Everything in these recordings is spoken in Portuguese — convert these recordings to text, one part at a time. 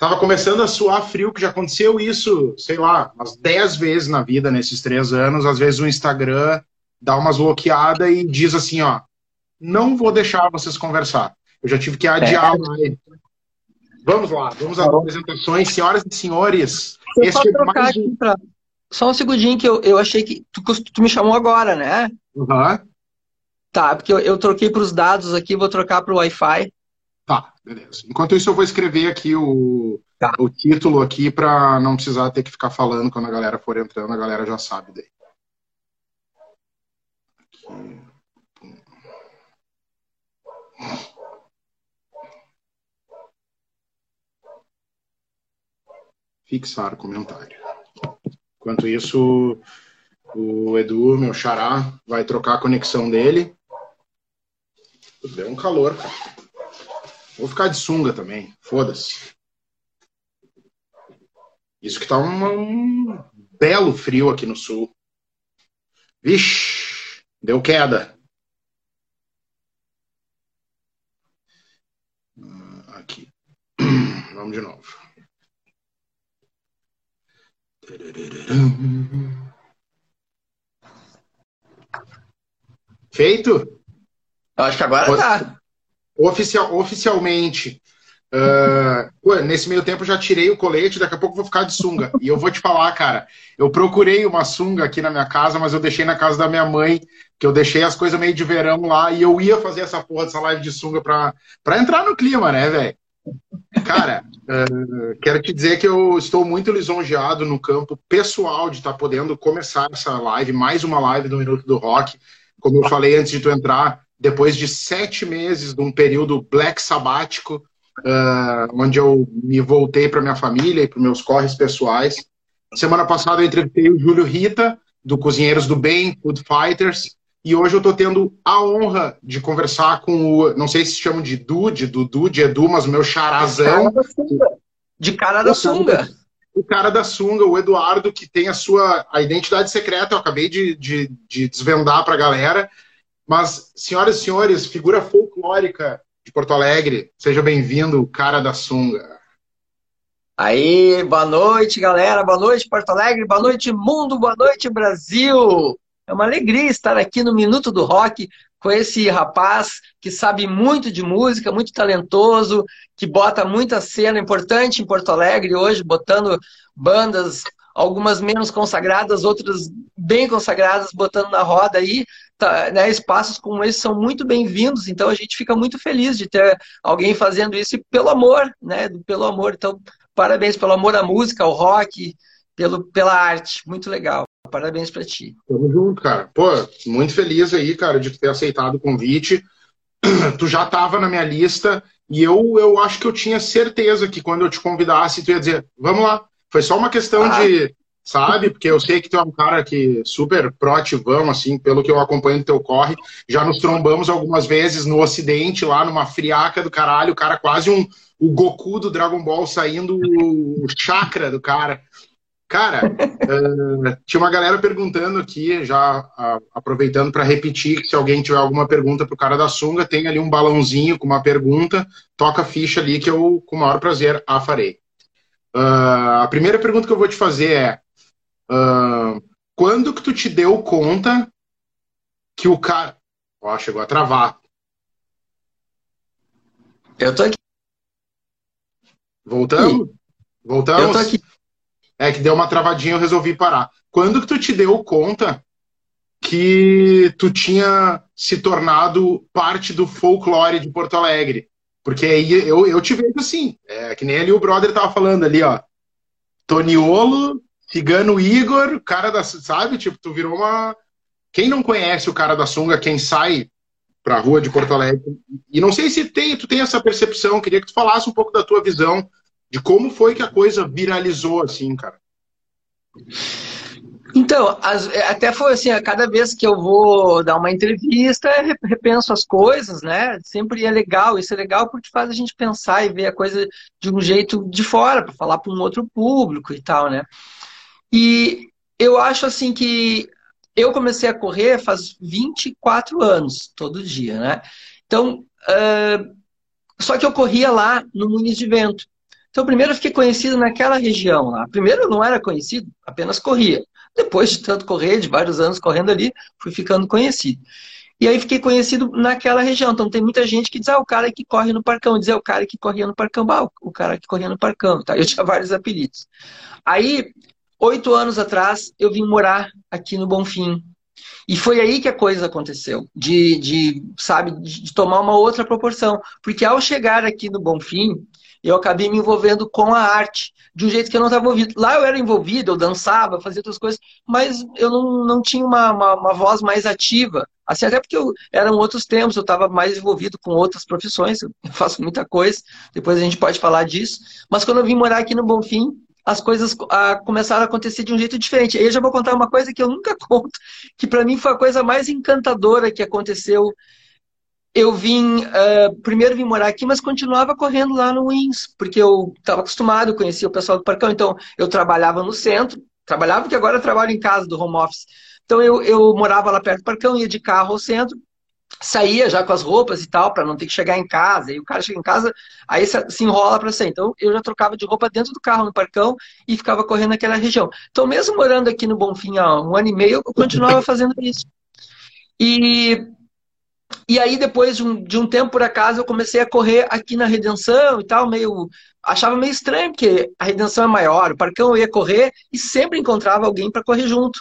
tava começando a suar frio, que já aconteceu isso, sei lá, umas 10 vezes na vida nesses três anos. Às vezes o Instagram dá umas bloqueadas e diz assim, ó, não vou deixar vocês conversar. Eu já tive que adiar é. Vamos lá, vamos às apresentações. Senhoras e senhores, esse é mais um... pra... Só um segundinho que eu, eu achei que... Tu, tu me chamou agora, né? Uhum. Tá, porque eu, eu troquei para os dados aqui, vou trocar para o Wi-Fi. Tá, beleza. Enquanto isso, eu vou escrever aqui o, tá. o título aqui para não precisar ter que ficar falando quando a galera for entrando, a galera já sabe daí. Aqui. Fixar comentário. Enquanto isso, o Edu, meu xará, vai trocar a conexão dele. Deu um calor, cara. Vou ficar de sunga também. Foda-se. Isso que tá um, um belo frio aqui no sul. Vixe, deu queda. Ah, aqui. Vamos de novo. Feito? Acho que agora tá. Oficial, oficialmente. Uh, nesse meio tempo já tirei o colete, daqui a pouco vou ficar de sunga. E eu vou te falar, cara, eu procurei uma sunga aqui na minha casa, mas eu deixei na casa da minha mãe, que eu deixei as coisas meio de verão lá, e eu ia fazer essa porra dessa live de sunga pra, pra entrar no clima, né, velho? Cara, uh, quero te dizer que eu estou muito lisonjeado no campo pessoal de estar tá podendo começar essa live, mais uma live do Minuto do Rock. Como eu falei antes de tu entrar, depois de sete meses de um período black sabático, uh, onde eu me voltei para minha família e para meus corres pessoais. Semana passada eu entrevistei o Júlio Rita, do Cozinheiros do Bem, Food Fighters, e hoje eu estou tendo a honra de conversar com o, não sei se chamam de Dude, Dudu, de Edu, mas o meu charazão. De cara da sunga. O cara da sunga, o Eduardo, que tem a sua a identidade secreta, eu acabei de, de, de desvendar para a galera. Mas, senhoras e senhores, figura folclórica de Porto Alegre, seja bem-vindo, cara da sunga. Aí, boa noite, galera, boa noite, Porto Alegre, boa noite, mundo, boa noite, Brasil. É uma alegria estar aqui no Minuto do Rock com esse rapaz que sabe muito de música, muito talentoso, que bota muita cena importante em Porto Alegre hoje, botando bandas, algumas menos consagradas, outras bem consagradas, botando na roda aí. Tá, né, espaços como esse são muito bem-vindos, então a gente fica muito feliz de ter alguém fazendo isso e pelo amor, né? Pelo amor. Então, parabéns pelo amor à música, ao rock, pelo, pela arte. Muito legal. Parabéns para ti. Tamo junto, cara. Pô, muito feliz aí, cara, de ter aceitado o convite. Tu já estava na minha lista e eu, eu acho que eu tinha certeza que quando eu te convidasse, tu ia dizer, vamos lá. Foi só uma questão ah. de, sabe? Porque eu sei que tu é um cara que super proativão, assim, pelo que eu acompanho do teu corre. Já nos trombamos algumas vezes no Ocidente, lá numa friaca do caralho, o cara quase um o Goku do Dragon Ball saindo o chakra do cara. Cara, uh, tinha uma galera perguntando aqui, já uh, aproveitando para repetir, que se alguém tiver alguma pergunta para o cara da sunga, tem ali um balãozinho com uma pergunta, toca a ficha ali que eu, com o maior prazer, a farei. Uh, a primeira pergunta que eu vou te fazer é, quando que tu te deu conta que o cara... Ó, chegou a travar. Eu tô aqui. Voltamos? Voltamos? Eu tô aqui. É que deu uma travadinha, eu resolvi parar. Quando que tu te deu conta que tu tinha se tornado parte do folclore de Porto Alegre? Porque aí eu, eu te vejo assim, é, que nem ali o brother tava falando ali, ó. Toniolo, Cigano Igor, cara da. Sabe? Tipo, tu virou uma. Quem não conhece o cara da sunga, quem sai pra rua de Porto Alegre, e não sei se tem, tu tem essa percepção, queria que tu falasse um pouco da tua visão de como foi que a coisa viralizou assim, cara. Então, as, até foi assim, a cada vez que eu vou dar uma entrevista, repenso as coisas, né? Sempre é legal, isso é legal porque faz a gente pensar e ver a coisa de um jeito de fora, para falar para um outro público e tal, né? E eu acho assim que eu comecei a correr faz 24 anos, todo dia, né? Então, uh, só que eu corria lá no Muniz de Vento. Então, primeiro eu fiquei conhecido naquela região lá. Primeiro eu não era conhecido, apenas corria. Depois de tanto correr, de vários anos correndo ali, fui ficando conhecido. E aí fiquei conhecido naquela região. Então tem muita gente que diz, ah, o cara que corre no Parcão. Diz, é o cara que corria no Parcão. Ah, o cara que corria no Parcão. Tá? Eu tinha vários apelidos. Aí, oito anos atrás, eu vim morar aqui no Bonfim. E foi aí que a coisa aconteceu, de, de sabe, de tomar uma outra proporção. Porque ao chegar aqui no Bonfim, eu acabei me envolvendo com a arte, de um jeito que eu não estava envolvido. Lá eu era envolvido, eu dançava, fazia outras coisas, mas eu não, não tinha uma, uma, uma voz mais ativa. Assim, até porque eu, eram outros tempos, eu estava mais envolvido com outras profissões, eu faço muita coisa, depois a gente pode falar disso. Mas quando eu vim morar aqui no Bonfim, as coisas a, começaram a acontecer de um jeito diferente. Aí eu já vou contar uma coisa que eu nunca conto, que para mim foi a coisa mais encantadora que aconteceu eu vim, uh, primeiro vim morar aqui, mas continuava correndo lá no Wins, porque eu estava acostumado, conhecia o pessoal do Parcão, então eu trabalhava no centro, trabalhava porque agora eu trabalho em casa, do home office. Então eu, eu morava lá perto do Parcão, ia de carro ao centro, saía já com as roupas e tal, para não ter que chegar em casa. E o cara chega em casa, aí se enrola para sair. Então eu já trocava de roupa dentro do carro no Parcão e ficava correndo naquela região. Então, mesmo morando aqui no Bonfim há um ano e meio, eu continuava fazendo isso. E e aí, depois de um, de um tempo, por acaso, eu comecei a correr aqui na Redenção e tal, meio. Achava meio estranho, porque a Redenção é maior, o Parcão eu ia correr e sempre encontrava alguém para correr junto.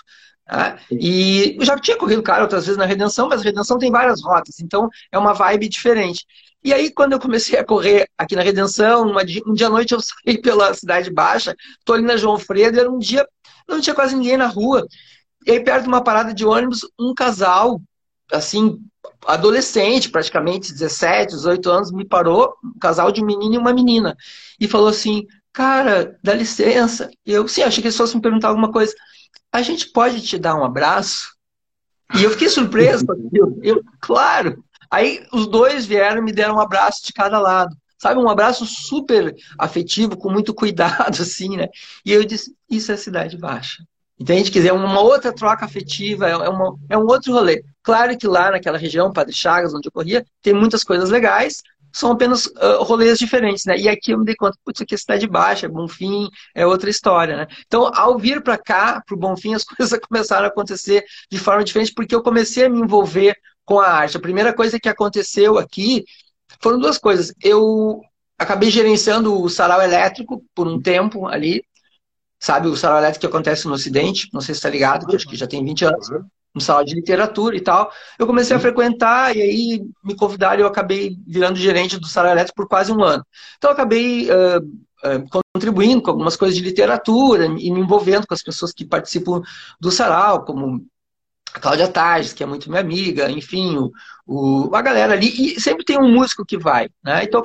Né? E eu já tinha corrido, cara, outras vezes na Redenção, mas a Redenção tem várias rotas, então é uma vibe diferente. E aí, quando eu comecei a correr aqui na Redenção, uma, um dia à noite eu saí pela Cidade Baixa, tô ali na João Fredo, era um dia, não tinha quase ninguém na rua. E aí, perto de uma parada de ônibus, um casal, assim, adolescente, praticamente, 17, 18 anos, me parou, um casal de um menino e uma menina, e falou assim, cara, dá licença. Eu, sim, achei que eles fossem me perguntar alguma coisa. A gente pode te dar um abraço? E eu fiquei surpreso aquilo. Eu, claro. Aí os dois vieram e me deram um abraço de cada lado. Sabe, um abraço super afetivo, com muito cuidado, assim, né? E eu disse, isso é Cidade Baixa. Entende? Quer dizer, é uma outra troca afetiva, é, uma, é um outro rolê. Claro que lá naquela região, Padre Chagas, onde eu corria, tem muitas coisas legais, são apenas uh, rolês diferentes, né? E aqui eu me dei conta, putz, aqui é cidade baixa, Bonfim, é outra história, né? Então, ao vir para cá, para o Bonfim, as coisas começaram a acontecer de forma diferente, porque eu comecei a me envolver com a arte. A primeira coisa que aconteceu aqui foram duas coisas. Eu acabei gerenciando o sarau elétrico por um tempo ali, sabe, o sarau elétrico que acontece no Ocidente, não sei se está ligado, acho que já tem 20 anos, um salão de literatura e tal. Eu comecei a frequentar e aí me convidaram e eu acabei virando gerente do sarau elétrico por quase um ano. Então eu acabei uh, uh, contribuindo com algumas coisas de literatura e me envolvendo com as pessoas que participam do sarau, como a Cláudia Tages, que é muito minha amiga, enfim, o, o, a galera ali. E sempre tem um músico que vai, né? Então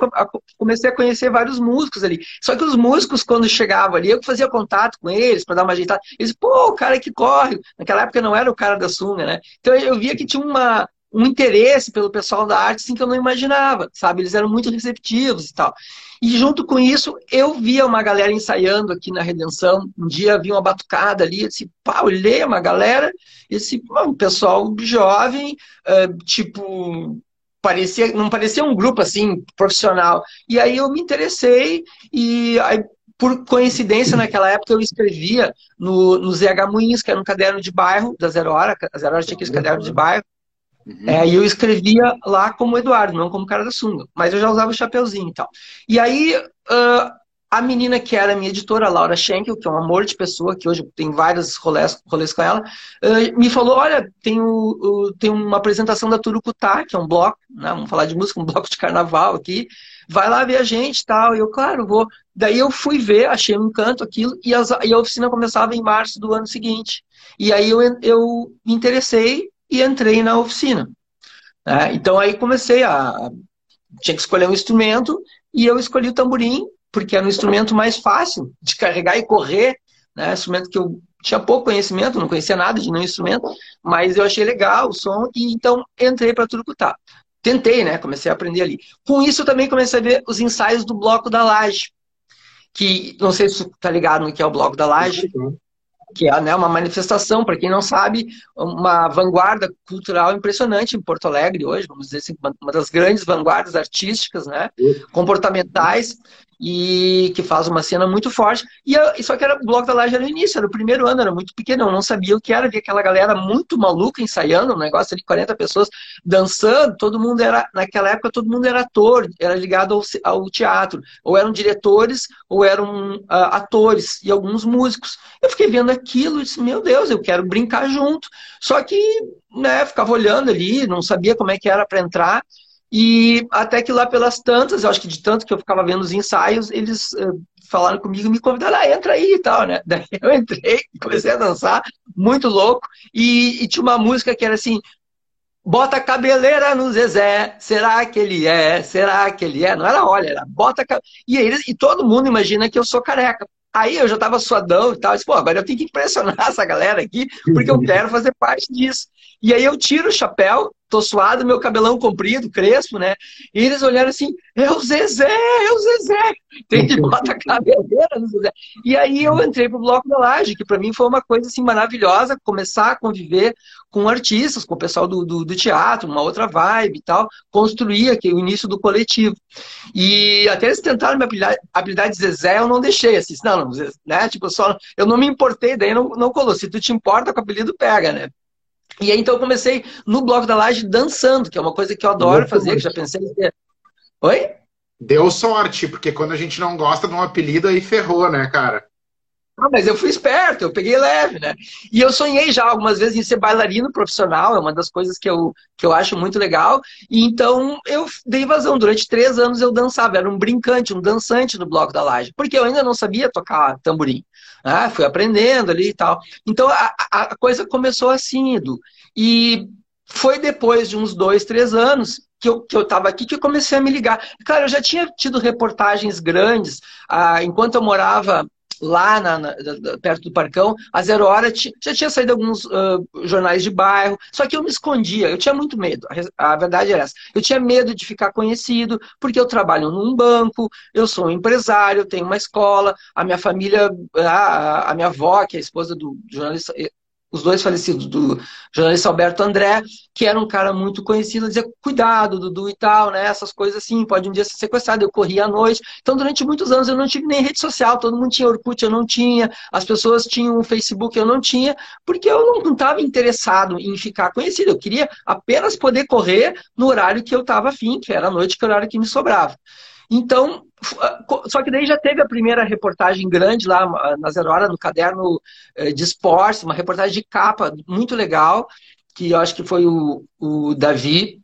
comecei a conhecer vários músicos ali. Só que os músicos, quando chegavam ali, eu fazia contato com eles para dar uma ajeitada. Eles, pô, o cara que corre. Naquela época não era o cara da sunga, né? Então eu via que tinha uma, um interesse pelo pessoal da arte assim, que eu não imaginava, sabe? Eles eram muito receptivos e tal. E junto com isso, eu via uma galera ensaiando aqui na Redenção. Um dia havia uma batucada ali, eu disse, pá, olhei uma galera, esse um pessoal jovem, uh, tipo, parecia, não parecia um grupo assim profissional. E aí eu me interessei e aí, por coincidência, naquela época eu escrevia no, no ZH Moinhos, que era um caderno de bairro da Zero Hora, a Zero Hora tinha aquele caderno de bairro, Uhum. É, e eu escrevia lá como Eduardo, não como cara da sunga. Mas eu já usava o chapeuzinho e tal. E aí, uh, a menina que era minha editora, Laura Schenkel, que é um amor de pessoa, que hoje tem vários rolês, rolês com ela, uh, me falou, olha, tem, o, o, tem uma apresentação da Turucutá, que é um bloco, né, vamos falar de música, um bloco de carnaval aqui, vai lá ver a gente e tal. E eu, claro, vou. Daí eu fui ver, achei um encanto aquilo, e, as, e a oficina começava em março do ano seguinte. E aí eu, eu me interessei e entrei na oficina. Né? Então aí comecei a. Tinha que escolher um instrumento e eu escolhi o tamborim, porque era um instrumento mais fácil de carregar e correr. Né? Instrumento que eu tinha pouco conhecimento, não conhecia nada de nenhum instrumento, mas eu achei legal o som e então entrei para Turucutá. Tentei, né? Comecei a aprender ali. Com isso eu também comecei a ver os ensaios do Bloco da Laje, que não sei se tu tá ligado no que é o Bloco da Laje. Que é né, uma manifestação, para quem não sabe, uma vanguarda cultural impressionante em Porto Alegre hoje, vamos dizer assim, uma das grandes vanguardas artísticas, né, comportamentais, e que faz uma cena muito forte. E eu, só que era o Bloco da Laje era no início, era o primeiro ano, era muito pequeno, eu não sabia o que era, via aquela galera muito maluca ensaiando, um negócio de 40 pessoas dançando, todo mundo era, naquela época, todo mundo era ator, era ligado ao, ao teatro, ou eram diretores, ou eram uh, atores, e alguns músicos. Eu fiquei vendo e disse, meu Deus, eu quero brincar junto. Só que, né, ficava olhando ali, não sabia como é que era para entrar, e até que lá pelas tantas, eu acho que de tanto que eu ficava vendo os ensaios, eles uh, falaram comigo, me convidaram, ah, entra aí e tal, né? Daí eu entrei, comecei a dançar, muito louco, e, e tinha uma música que era assim, bota a cabeleira no Zezé, será que ele é? Será que ele é? Não era olha, era bota a e, eles, e todo mundo imagina que eu sou careca. Aí eu já tava suadão e tal, eu disse, pô, agora eu tenho que impressionar essa galera aqui, porque eu quero fazer parte disso. E aí eu tiro o chapéu, tô suado, meu cabelão comprido, crespo, né? E eles olharam assim, é o Zezé, é o Zezé. Tem que botar a cabeleira no Zezé. E aí eu entrei pro Bloco da Laje, que para mim foi uma coisa assim maravilhosa, começar a conviver com artistas, com o pessoal do, do, do teatro, uma outra vibe e tal, construir aqui o início do coletivo. E até eles tentaram minha habilidade, habilidade de Zezé, eu não deixei, assim, não, não, né? Tipo, só, eu não me importei, daí não, não colou. Se tu te importa com o apelido, pega, né? E aí, então, eu comecei no Bloco da Laje dançando, que é uma coisa que eu adoro fazer, que já pensei em ter. Oi? Deu sorte, porque quando a gente não gosta de um apelido, aí ferrou, né, cara? Ah, mas eu fui esperto, eu peguei leve, né? E eu sonhei já algumas vezes em ser bailarino profissional, é uma das coisas que eu, que eu acho muito legal. E então eu dei vazão. Durante três anos eu dançava, era um brincante, um dançante no Bloco da Laje, porque eu ainda não sabia tocar tamborim. Né? Fui aprendendo ali e tal. Então a, a coisa começou assim, Edu. E foi depois de uns dois, três anos que eu, que eu tava aqui que eu comecei a me ligar. Cara, eu já tinha tido reportagens grandes. Ah, enquanto eu morava lá na, na, perto do Parcão, a Zero Hora já tinha saído alguns uh, jornais de bairro, só que eu me escondia, eu tinha muito medo, a, a, verdade era essa. Eu tinha medo de ficar conhecido, porque eu trabalho num banco, eu sou um empresário, tenho uma escola, a minha família, a, a minha avó, que é a esposa do jornalista os dois falecidos, do jornalista Alberto André, que era um cara muito conhecido, dizia, cuidado, Dudu e tal, né? Essas coisas assim, pode um dia ser sequestrado. Eu corria à noite. Então, durante muitos anos, eu não tive nem rede social, todo mundo tinha Orkut, eu não tinha, as pessoas tinham Facebook, eu não tinha, porque eu não estava interessado em ficar conhecido. Eu queria apenas poder correr no horário que eu estava afim, que era a noite, que era o horário que me sobrava. Então, só que daí já teve a primeira reportagem grande lá ah, na Zero Hora, no caderno eh, de esportes, uma reportagem de capa muito legal, que eu acho que foi o, o Davi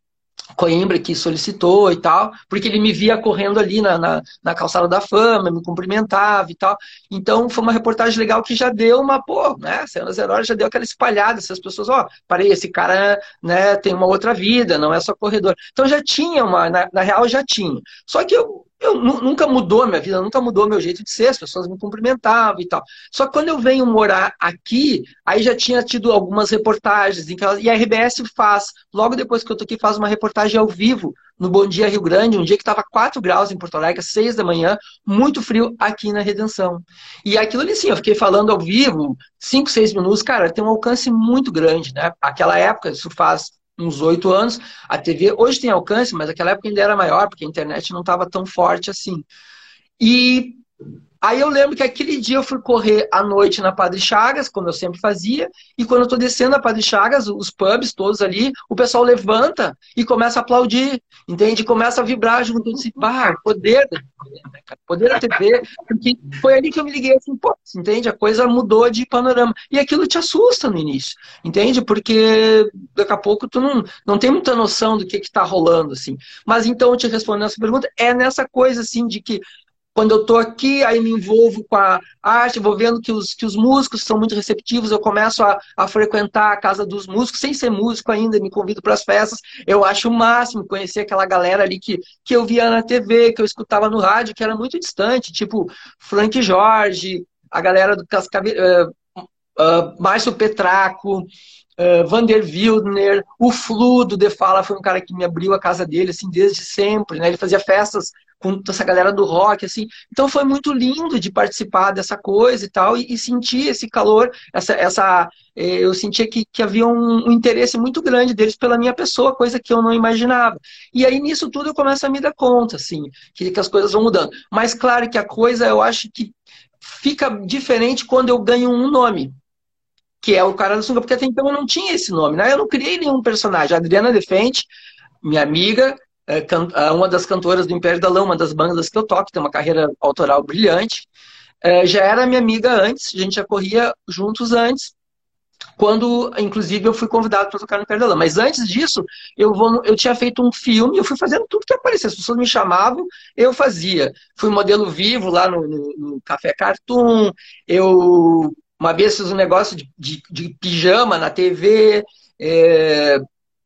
Coimbra que solicitou e tal, porque ele me via correndo ali na, na, na, calçada da fama, me cumprimentava e tal. Então foi uma reportagem legal que já deu uma, pô, né? Saiu na Zero Hora, já deu aquela espalhada, essas pessoas, ó, parei, esse cara né, tem uma outra vida, não é só corredor. Então já tinha uma, na, na real já tinha. Só que eu eu nunca mudou a minha vida, nunca mudou meu jeito de ser, as pessoas me cumprimentavam e tal. Só que quando eu venho morar aqui, aí já tinha tido algumas reportagens, em que ela, e a RBS faz, logo depois que eu tô aqui, faz uma reportagem ao vivo no Bom Dia Rio Grande, um dia que estava 4 graus em Porto Alegre, 6 da manhã, muito frio aqui na Redenção. E aquilo ali, sim, eu fiquei falando ao vivo, 5, 6 minutos, cara, tem um alcance muito grande, né? Aquela época, isso faz uns oito anos. A TV hoje tem alcance, mas naquela época ainda era maior, porque a internet não estava tão forte assim. E Aí eu lembro que aquele dia eu fui correr à noite na Padre Chagas, como eu sempre fazia, e quando eu tô descendo a Padre Chagas, os pubs todos ali, o pessoal levanta e começa a aplaudir, entende? Começa a vibrar junto, assim, bah, poder poder da TV, porque foi ali que eu me liguei assim, pô, entende? A coisa mudou de panorama. E aquilo te assusta no início, entende? Porque daqui a pouco tu não, não tem muita noção do que que tá rolando, assim. Mas então, te respondendo essa pergunta, é nessa coisa, assim, de que quando eu estou aqui, aí me envolvo com a arte, vou vendo que os, que os músicos são muito receptivos, eu começo a, a frequentar a casa dos músicos, sem ser músico ainda, me convido para as festas. Eu acho o máximo conhecer aquela galera ali que, que eu via na TV, que eu escutava no rádio, que era muito distante, tipo Frank Jorge, a galera do Cascavel, uh, uh, Márcio Petraco, uh, Vander Wildner, o Flu do The Fala foi um cara que me abriu a casa dele, assim, desde sempre, né? Ele fazia festas com essa galera do rock, assim. Então foi muito lindo de participar dessa coisa e tal, e, e sentir esse calor, essa, essa eh, eu sentia que, que havia um, um, interesse muito grande deles pela minha pessoa, coisa que eu não imaginava. E aí nisso tudo eu começo a me dar conta, assim, que, que as coisas vão mudando. Mas claro que a coisa, eu acho que fica diferente quando eu ganho um nome que é o cara da sunga, porque até então eu não tinha esse nome, né? Eu não criei nenhum personagem. A Adriana Defente, minha amiga, é, é uma das cantoras do Império da Lã, uma das bandas que eu toco, tem uma carreira autoral brilhante, é, já era minha amiga antes, a gente já corria juntos antes, quando, inclusive, eu fui convidado para tocar no Império da Lã. Mas antes disso, eu, vou, eu tinha feito um filme, eu fui fazendo tudo que aparecia. As pessoas me chamavam, eu fazia. Fui modelo vivo lá no, no, no Café Cartoon, eu uma vez fiz um negócio de, de, de pijama na TV. É,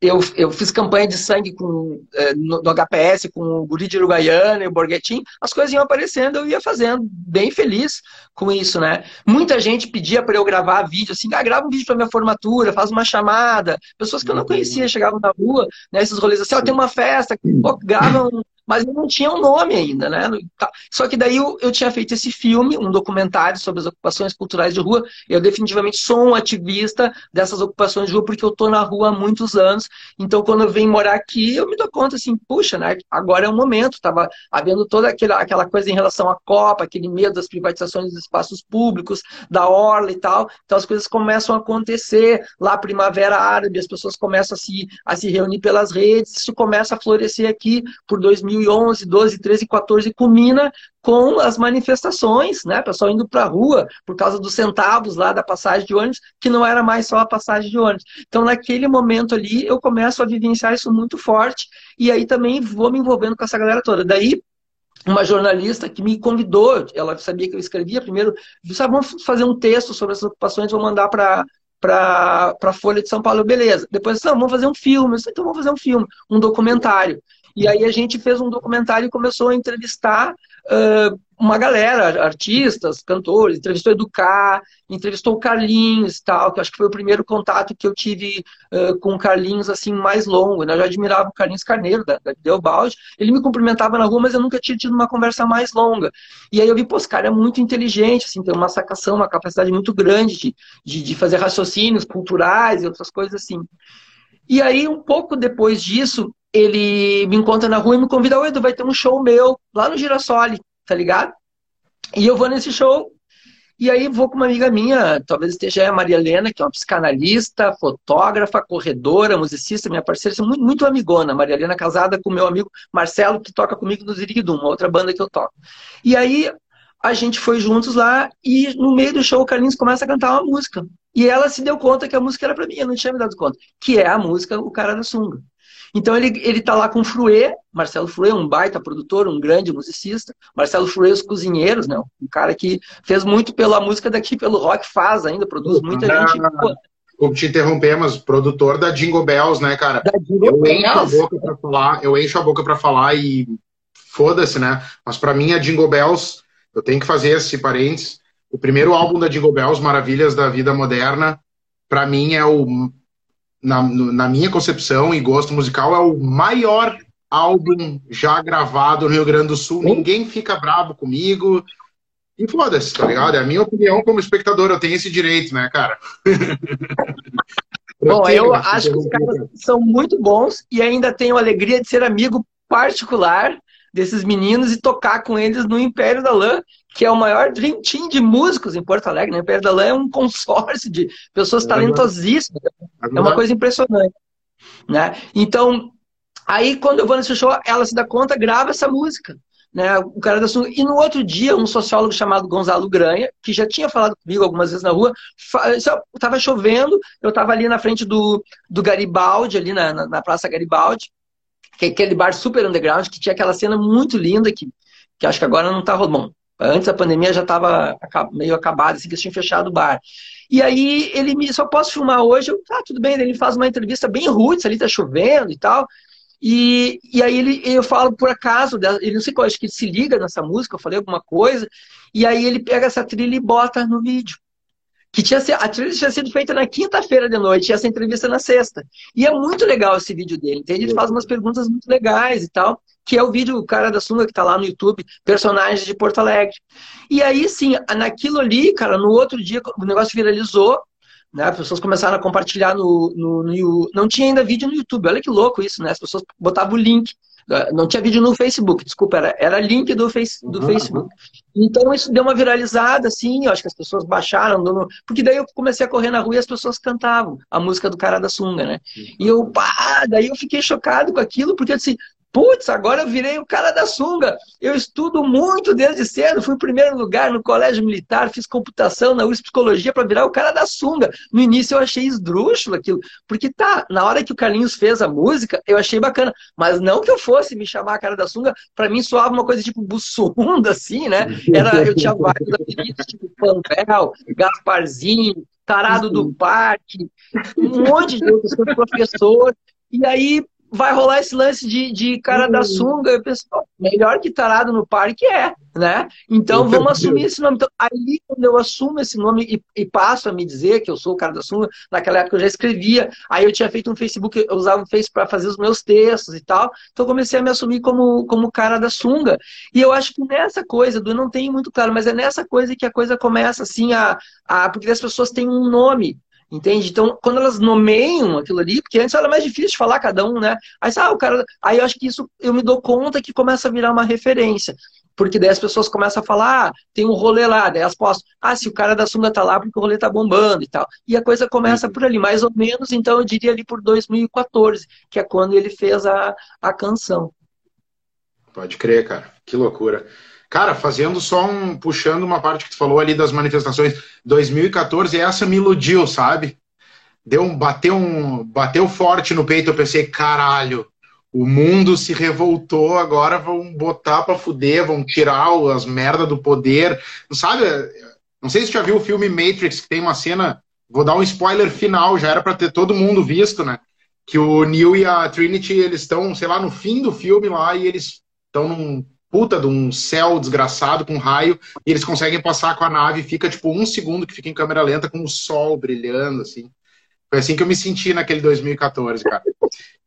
eu, eu fiz campanha de sangue com, é, no, no, HPS com o Guri de Uruguaiana e o Borghetin. As coisas iam aparecendo, eu ia fazendo, bem feliz com isso, né? Muita gente pedia para eu gravar vídeo, assim, ah, grava um vídeo para minha formatura, faz uma chamada. Pessoas que eu não conhecia chegavam na rua, né, esses rolês assim, ó, oh, tem uma festa, pô, grava um, mas eu não tinha um nome ainda, né? Tá. Só que daí eu, eu, tinha feito esse filme, um documentário sobre as ocupações culturais de rua. Eu definitivamente sou um ativista dessas ocupações de rua porque eu estou na rua há muitos anos. Então, quando eu venho morar aqui, eu me dou conta assim, puxa, né? Agora é o momento. Estava havendo toda aquela, aquela coisa em relação à Copa, aquele medo das privatizações dos espaços públicos, da orla e tal. Então as coisas começam a acontecer. Lá, Primavera Árabe, as pessoas começam a se, a se reunir pelas redes. Isso começa a florescer aqui por 2000 2011, 12, 13, 14 culmina com as manifestações, né? Pessoal indo para a rua por causa dos centavos lá da passagem de ônibus, que não era mais só a passagem de ônibus. Então, naquele momento ali, eu começo a vivenciar isso muito forte e aí também vou me envolvendo com essa galera toda. Daí, uma jornalista que me convidou, ela sabia que eu escrevia primeiro, disse, ah, vamos fazer um texto sobre essas ocupações, vou mandar para para a Folha de São Paulo, beleza. Depois, não, vamos fazer um filme. Disse, então vamos fazer um filme, um documentário. E aí a gente fez um documentário e começou a entrevistar uh, uma galera, artistas, cantores, entrevistou Educar, entrevistou o Carlinhos tal, que acho que foi o primeiro contato que eu tive uh, com o Carlinhos, assim, mais longo. Né? Eu já admirava o Carlinhos Carneiro, da, da. Ele me cumprimentava na rua, mas eu nunca tinha tido uma conversa mais longa. E aí eu vi, pô, esse cara é muito inteligente, assim, tem uma sacação, uma capacidade muito grande de, de, de fazer raciocínios culturais e outras coisas assim. E aí, um pouco depois disso, ele me encontra na rua e me convida, oi Edu, vai ter um show meu lá no Girassoli, tá ligado? E eu vou nesse show, e aí vou com uma amiga minha, talvez esteja a Maria Helena, que é uma psicanalista, fotógrafa, corredora, musicista, minha parceira, muito, muito amigona. Maria Helena casada com meu amigo Marcelo, que toca comigo no Ziriguidum, uma outra banda que eu toco. E aí a gente foi juntos lá e no meio do show o Carlinhos começa a cantar uma música. E ela se deu conta que a música era para mim, eu não tinha me dado conta. Que é a música O Cara da Sunga. Então ele, ele tá lá com o Fruê, Marcelo Fruê, um baita produtor, um grande musicista. Marcelo Fruê, os cozinheiros, né? Um cara que fez muito pela música daqui, pelo rock, faz ainda, produz muita ah, gente. Pô. te interromper, mas produtor da Jingle Bells, né, cara? eu Bells. encho a boca para falar, eu encho a boca para falar e foda-se, né? Mas para mim a Jingle Bells, eu tenho que fazer esse parênteses. O primeiro álbum da Jingle Bells, Maravilhas da Vida Moderna, para mim é o na, na minha concepção e gosto musical, é o maior álbum já gravado no Rio Grande do Sul. Ninguém fica bravo comigo. E foda-se, tá ligado? É a minha opinião como espectador, eu tenho esse direito, né, cara? Bom, eu acho que os caras são muito bons e ainda tenho a alegria de ser amigo particular desses meninos e tocar com eles no Império da Lã, que é o maior dream team de músicos em Porto Alegre. Né? O Império da Lã é um consórcio de pessoas é talentosíssimas. É uma coisa impressionante. Né? Então, aí quando eu vou nesse show, ela se dá conta, grava essa música. Né, o cara da E no outro dia, um sociólogo chamado Gonzalo Granha, que já tinha falado comigo algumas vezes na rua, estava chovendo, eu estava ali na frente do, do Garibaldi, ali na, na, na Praça Garibaldi, que aquele bar super underground, que tinha aquela cena muito linda, que, que acho que agora não está rolando. Antes da pandemia já estava meio acabado, assim, que eles tinham fechado o bar. E aí ele me, só posso filmar hoje? Eu, ah, tudo bem, ele faz uma entrevista bem roots, ali tá chovendo e tal. E, e aí ele, eu falo por acaso, ele não sei qual, acho que ele se liga nessa música, eu falei alguma coisa, e aí ele pega essa trilha e bota no vídeo que tinha a trilha tinha sido feita na quinta-feira de noite e essa entrevista na sexta. E é muito legal esse vídeo dele, entende? Ele faz umas perguntas muito legais e tal. que é o vídeo o cara da sunga que tá lá no YouTube, personagens de Porto Alegre. E aí sim, naquilo ali, cara, no outro dia o negócio viralizou, né? As pessoas começaram a compartilhar no, no, no, Não tinha ainda vídeo no YouTube, olha que louco isso, né? As pessoas botavam o link. Ah, não tinha vídeo no Facebook, desculpa, era, era link do, face, do uhum. Facebook. Então isso deu uma viralizada, assim, eu acho que as pessoas baixaram, porque daí eu comecei a correr na rua e as pessoas cantavam a música do cara da sunga, né? E eu, pá, daí eu fiquei chocado com aquilo, porque assim, Putz, agora eu virei o cara da sunga. Eu estudo muito desde cedo. Fui em primeiro lugar no colégio militar, fiz computação na USP Psicologia para virar o cara da sunga. No início eu achei esdrúxulo aquilo. Porque tá, na hora que o Carlinhos fez a música, eu achei bacana. Mas não que eu fosse me chamar a cara da sunga, para mim soava uma coisa tipo bussunda, assim, né? Era, eu tinha vários apelidos, tipo Panvel, Gasparzinho, Tarado do Parque, um monte de outros, professor. E aí, vai rolar esse lance de, de cara da uhum. sunga. Eu penso, melhor que tarado no parque é, né? Então vamos assumir esse nome. Então, aí, quando eu assumo esse nome e, e, passo a me dizer que eu sou o cara da sunga, naquela época eu já escrevia. Aí eu tinha feito um Facebook, eu usava o Face para fazer os meus textos e tal. Então comecei a me assumir como, como cara da sunga. E eu acho que nessa coisa, do não tenho muito claro, mas é nessa coisa que a coisa começa assim a. a porque as pessoas têm um nome. Entende? Então, quando elas nomeiam aquilo ali, porque antes era mais difícil de falar cada um, né? Aí, ah, o cara. Aí eu acho que isso eu me dou conta que começa a virar uma referência. Porque daí as pessoas começam a falar, ah, tem um rolê lá, daí elas postam, ah, se o cara da sunga tá lá porque o rolê tá bombando e tal. E a coisa começa por ali, mais ou menos, então eu diria ali por 2014, que é quando ele fez a, a canção. Pode crer, cara. Que loucura. Cara, fazendo só um. puxando uma parte que tu falou ali das manifestações 2014, essa me iludiu, sabe? Deu um. bateu um. bateu forte no peito, eu pensei, caralho, o mundo se revoltou, agora vão botar pra fuder, vão tirar as merda do poder. Sabe? Não sei se você já viu o filme Matrix, que tem uma cena. Vou dar um spoiler final, já era para ter todo mundo visto, né? Que o Neo e a Trinity, eles estão, sei lá, no fim do filme lá e eles estão num puta de um céu desgraçado com raio, e eles conseguem passar com a nave, fica tipo um segundo que fica em câmera lenta com o sol brilhando, assim. Foi assim que eu me senti naquele 2014, cara.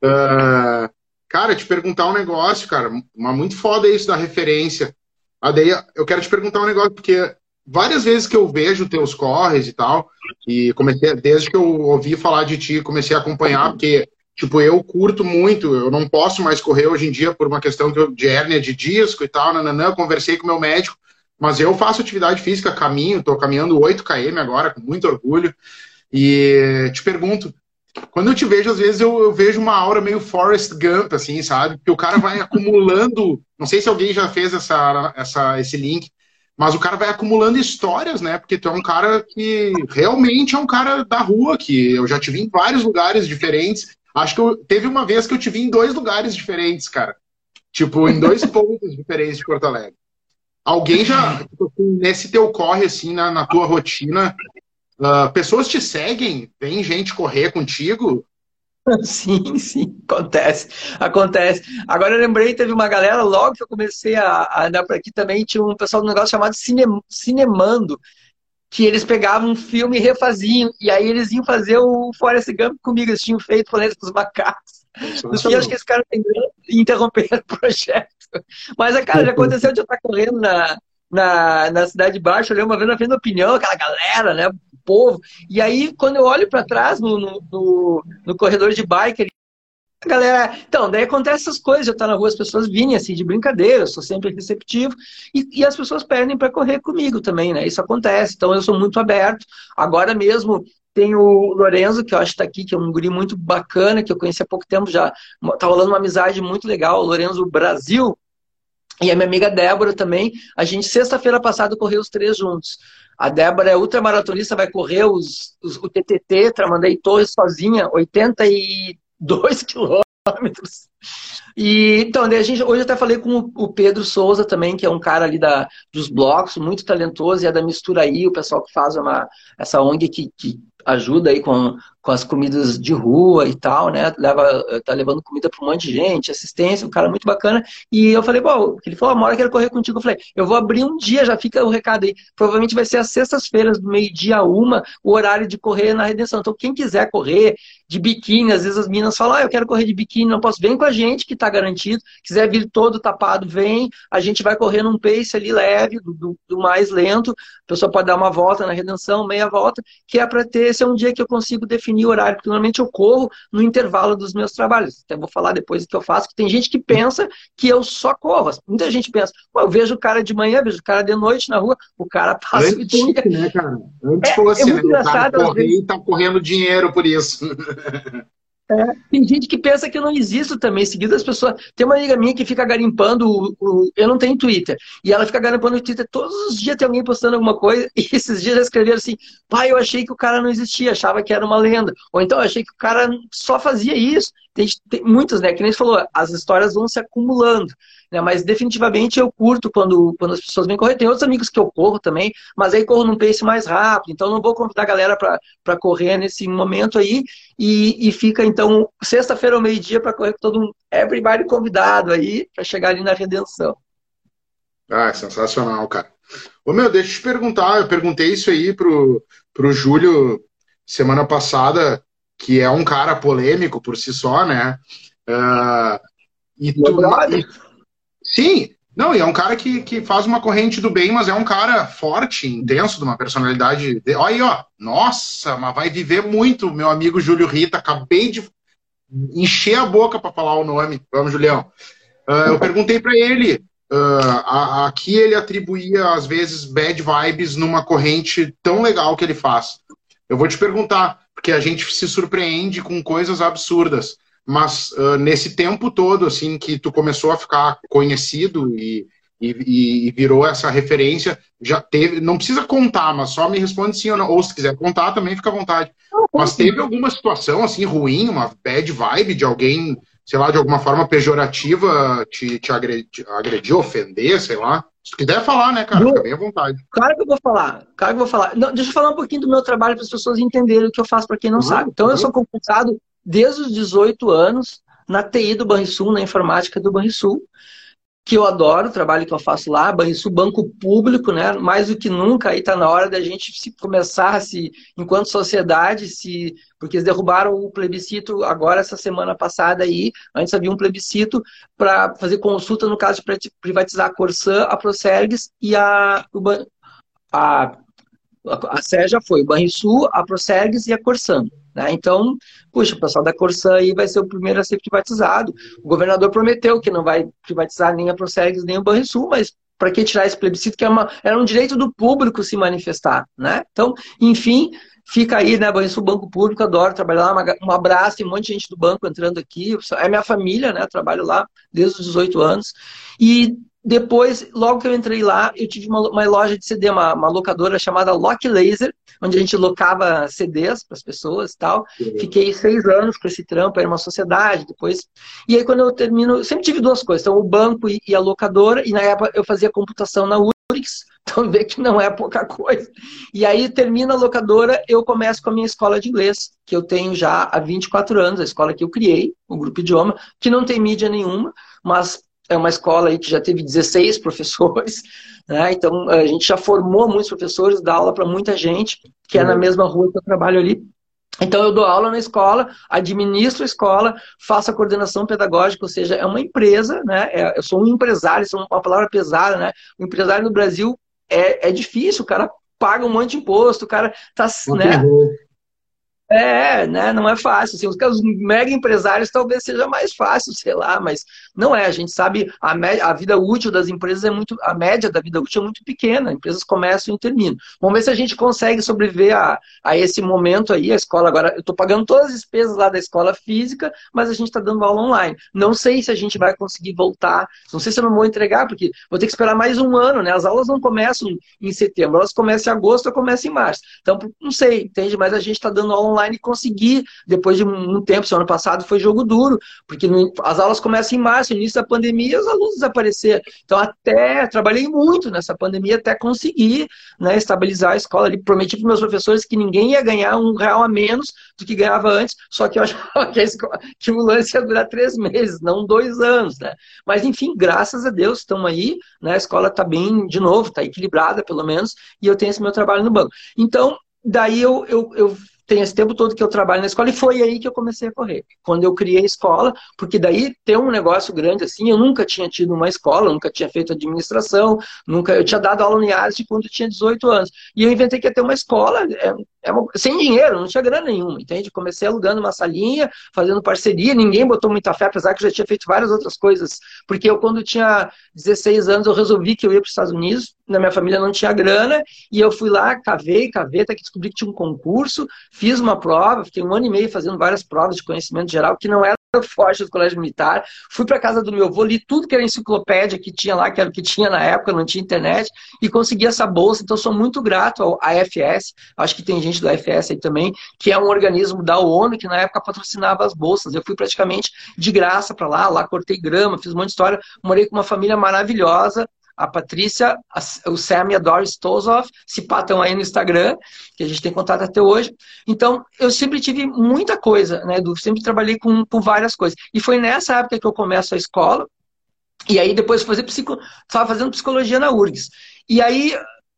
Uh, cara, te perguntar um negócio, cara, uma muito foda isso da referência. A daí eu quero te perguntar um negócio, porque várias vezes que eu vejo teus corres e tal, e comecei, desde que eu ouvi falar de ti, comecei a acompanhar, porque Tipo, eu curto muito, eu não posso mais correr hoje em dia por uma questão de hérnia de disco e tal, nananã, conversei com meu médico, mas eu faço atividade física, caminho, estou caminhando 8 km agora, com muito orgulho, e te pergunto, quando eu te vejo, às vezes eu, eu, vejo uma aura meio Forrest Gump, assim, sabe? Que o cara vai acumulando, não sei se alguém já fez essa, essa, esse link, mas o cara vai acumulando histórias, né? Porque tu é um cara que realmente é um cara da rua, que eu já te vi em vários lugares diferentes, Acho que eu, teve uma vez que eu te vi em dois lugares diferentes, cara. Tipo, em dois pontos diferentes de Porto Alegre. Alguém já, tipo, assim, nesse teu corre, assim, na, na tua rotina, uh, pessoas te seguem? Vem gente correr contigo? Sim, sim, acontece, acontece. Agora eu lembrei, teve uma galera, logo que eu comecei a, a andar por aqui também, tinha um pessoal do negócio chamado Cine, Cinemando, que eles pegavam um filme e refaziam, e aí eles iam fazer o Forrest Gump comigo, eles tinham feito Planeta dos Macacos. No fim, acho que esse cara interromper o projeto. Mas, cara, já aconteceu de eu estar correndo na, na, na Cidade Baixa, eu uma vez na frente da opinião, aquela galera, né, o povo. E aí, quando eu olho para trás no, no, no, no corredor de bike, galera. Então, daí acontece essas coisas, eu estar na rua, as pessoas virem assim de brincadeira, eu sou sempre receptivo, e, e as pessoas pedem para correr comigo também, né? Isso acontece, então eu sou muito aberto. Agora mesmo tem o Lorenzo, que eu acho que está aqui, que é um guri muito bacana, que eu conheci há pouco tempo já. Tá rolando uma amizade muito legal, o Lorenzo Brasil. E a minha amiga Débora também. A gente, sexta-feira passada, correu os três juntos. A Débora é ultramaratonista, vai correr os, os, o TTT, Tramandei Torres sozinha, 80 e dois quilômetros. E, então, a gente, hoje eu até falei com o Pedro Souza também, que é um cara ali da, dos blocos, muito talentoso, e é da Mistura aí, o pessoal que faz uma, essa ONG que, que ajuda aí com, com as comidas de rua e tal, né? Leva, tá levando comida para um monte de gente, assistência, um cara muito bacana. E eu falei, bom, ele falou, uma hora quero correr contigo. Eu falei, eu vou abrir um dia, já fica o recado aí. Provavelmente vai ser às sextas-feiras, do meio-dia a uma, o horário de correr na Redenção. Então, quem quiser correr de biquíni, às vezes as meninas falam, ah, eu quero correr de biquíni, não posso, vem com a gente que está garantido. Quiser vir todo tapado, vem. A gente vai correr num pace ali leve, do, do mais lento. A pessoa pode dar uma volta na redenção, meia volta, que é para ter. Esse é um dia que eu consigo definir o horário, porque normalmente eu corro no intervalo dos meus trabalhos. Até vou falar depois do que eu faço, que tem gente que pensa que eu só corro. Muita gente pensa, eu vejo o cara de manhã, vejo o cara de noite na rua, o cara passa Antes o dia. Né, cara? Antes é, fosse, é muito né? engraçado. O cara correr e tá correndo dinheiro por isso. É, tem gente que pensa que eu não existo também. Em seguida, as pessoas. Tem uma amiga minha que fica garimpando. O, o... Eu não tenho Twitter. E ela fica garimpando o Twitter. Todos os dias tem alguém postando alguma coisa. E esses dias escreveram assim: pai, eu achei que o cara não existia, achava que era uma lenda. Ou então, eu achei que o cara só fazia isso. Tem, tem muitas, né? Que nem você falou, as histórias vão se acumulando. Né? Mas definitivamente eu curto quando, quando as pessoas vêm correr. Tem outros amigos que eu corro também, mas aí corro num pace mais rápido. Então não vou convidar a galera para correr nesse momento aí. E, e fica então sexta-feira ao meio-dia para correr com todo mundo, everybody convidado aí para chegar ali na redenção. Ah, sensacional, cara. Ô meu, deixa eu te perguntar, eu perguntei isso aí pro, pro Júlio semana passada, que é um cara polêmico por si só, né? Uh, e tu, e, Sim, não, e é um cara que, que faz uma corrente do bem, mas é um cara forte, intenso, de uma personalidade. De... Olha aí, ó. Nossa, mas vai viver muito, meu amigo Júlio Rita. Acabei de encher a boca para falar o nome. Vamos, Julião. Uh, eu perguntei para ele. Uh, ele atribuía, às vezes, bad vibes numa corrente tão legal que ele faz. Eu vou te perguntar, porque a gente se surpreende com coisas absurdas. Mas uh, nesse tempo todo, assim, que tu começou a ficar conhecido e, e, e, virou essa referência, já teve, não precisa contar, mas só me responde sim ou não. Ou se quiser contar também, fica à vontade. Mas teve alguma situação, assim, ruim, uma bad vibe de alguém, sei lá, de alguma forma pejorativa, te, te agredir, agredir, ofender, sei lá? Se tu quiser falar, né, cara, fica bem à vontade. Claro que eu vou falar, claro que eu vou falar. Não, deixa eu falar um pouquinho do meu trabalho para as pessoas entenderem o que eu faço para quem não uhum, sabe. Então, uhum. eu sou concursado desde os 18 anos na TI do Banrisul, na informática do Banrisul, que eu adoro o trabalho que eu faço lá, Banrisul Banco Público, né? Mais do que nunca, aí está na hora da gente se começar se, enquanto sociedade, se porque eles derrubaram o plebiscito agora essa semana passada aí, antes havia um plebiscito para fazer consulta no caso de privatizar a Corsã, a Procergs e a, a a SER já foi, o Banrisul, a Procergs e a Corsã. Né? Então, puxa, o pessoal da Corsã aí vai ser o primeiro a ser privatizado. O governador prometeu que não vai privatizar nem a Procergs nem o Banrisul, mas para que tirar esse plebiscito, que é uma, era um direito do público se manifestar, né? Então, enfim, fica aí, né, Banrisul Banco Público, adoro trabalhar lá, um abraço, tem um monte de gente do banco entrando aqui, é minha família, né, trabalho lá desde os 18 anos, e depois, logo que eu entrei lá, eu tive uma, uma loja de CD, uma, uma, locadora chamada Lock Laser, onde a gente locava CDs para as pessoas e tal. Uhum. Fiquei seis anos com esse trampo, era uma sociedade depois. E aí, quando eu termino, eu sempre tive duas coisas: então, o banco e, e a locadora, e na época eu fazia computação na URIX, então vê que não é pouca coisa. E aí, termina a locadora, eu começo com a minha escola de inglês, que eu tenho já há 24 anos, a escola que eu criei, o Grupo Idioma, que não tem mídia nenhuma, mas é uma escola aí que já teve 16 professores, né? Então a gente já formou muitos professores, dá aula para muita gente, que é na uhum. mesma rua que eu trabalho ali. Então eu dou aula na escola, administro a escola, faço a coordenação pedagógica, ou seja, é uma empresa, né? É, eu sou um empresário, isso é uma palavra pesada, né? O empresário no Brasil é, é difícil, o cara paga um monte de imposto, o cara tá, né? É, né? Não é fácil. Assim, os, mega empresários talvez seja mais fácil, sei lá, mas não é. A gente sabe a, a vida útil das empresas é muito, a média da vida útil é muito pequena. Empresas começam e terminam. Vamos ver se a gente consegue sobreviver a, a esse momento aí. A escola agora, eu estou pagando todas as despesas lá da escola física, mas a gente está dando aula online. Não sei se a gente vai conseguir voltar. Não sei se eu não vou entregar, porque vou ter que esperar mais um ano, né? As aulas não começam em setembro, elas começam em agosto ou começam em março. Então, não sei, entende? Mas a gente está dando aula online online e consegui, depois de um tempo, ano passado foi jogo duro, porque as aulas começam em março, início da pandemia, os alunos desapareceram. Então, até trabalhei muito nessa pandemia até conseguir né, estabilizar a escola. Ali, prometi para meus professores que ninguém ia ganhar um real a menos do que ganhava antes, só que eu achava que, escola, que o lance ia durar três meses, não dois anos. Né? Mas, enfim, graças a Deus, estão aí, né? a escola está bem, de novo, está equilibrada, pelo menos, e eu tenho esse meu trabalho no banco. Então, daí eu, eu, eu tem esse tempo todo que eu trabalho na escola e foi aí que eu comecei a correr. Quando eu criei a escola, porque daí ter um negócio grande assim, eu nunca tinha tido uma escola, nunca tinha feito administração, nunca eu tinha dado aula no IAST quando eu tinha 18 anos. E eu inventei que ia ter uma escola é, é uma, sem dinheiro, não tinha grana nenhuma, entende? Comecei alugando uma salinha, fazendo parceria, ninguém botou muita fé, apesar que eu já tinha feito várias outras coisas. Porque eu, quando tinha 16 anos, eu resolvi que eu ia para os Estados Unidos, na minha família não tinha grana, e eu fui lá, cavei, cavei, até que descobri que tinha um concurso, fiz uma prova, fiquei um ano e meio fazendo várias provas de conhecimento geral, que não era forte do colégio militar, fui para casa do meu avô, li tudo que era enciclopédia que tinha lá, que era o que tinha na época, não tinha internet, e consegui essa bolsa, então sou muito grato ao AFS, acho que tem gente do AFS aí também, que é um organismo da ONU que na época patrocinava as bolsas, eu fui praticamente de graça para lá, lá cortei grama, fiz um monte de história, morei com uma família maravilhosa, a Patrícia, a, o Sam e a Doris Tozoff, se patam aí no Instagram, que a gente tem contato até hoje. Então, eu sempre tive muita coisa, né, Edu? Sempre trabalhei com, com várias coisas. E foi nessa época que eu começo a escola, e aí depois fazer psico... estava fazendo psicologia na URGS. E aí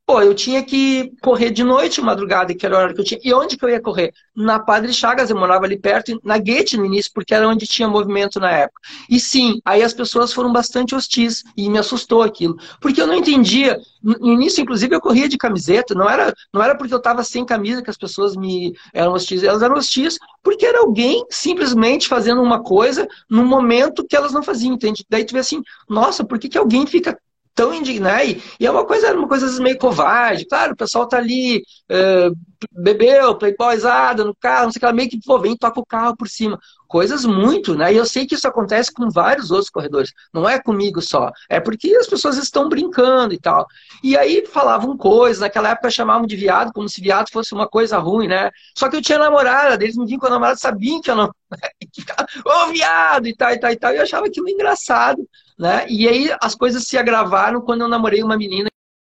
Pô, eu tinha que correr de noite, madrugada, que era a hora que eu tinha. E onde que eu ia correr? Na Padre Chagas, eu morava ali perto, na Guete no início, porque era onde tinha movimento na época. E sim, aí as pessoas foram bastante hostis, e me assustou aquilo. Porque eu não entendia. No início, inclusive, eu corria de camiseta, não era, não era porque eu estava sem camisa que as pessoas me eram hostis, elas eram hostis porque era alguém simplesmente fazendo uma coisa num momento que elas não faziam, entende? Daí tu vê assim, nossa, por que, que alguém fica tão indignado. E, e é uma coisa, uma coisa meio covarde. Claro, o pessoal tá ali, uh, bebeu, playboyzada no carro, não sei o que, ela meio que pô, vem toca o carro por cima. Coisas muito, né? E eu sei que isso acontece com vários outros corredores. Não é comigo só. É porque as pessoas estão brincando e tal. E aí falavam coisas, naquela época chamavam de viado, como se viado fosse uma coisa ruim, né? Só que eu tinha namorada, eles me vinham com a namorada, sabiam que eu não. Ô, oh, viado! E tal, e tal, e tal. E eu achava aquilo engraçado. Né? E aí as coisas se agravaram quando eu namorei uma menina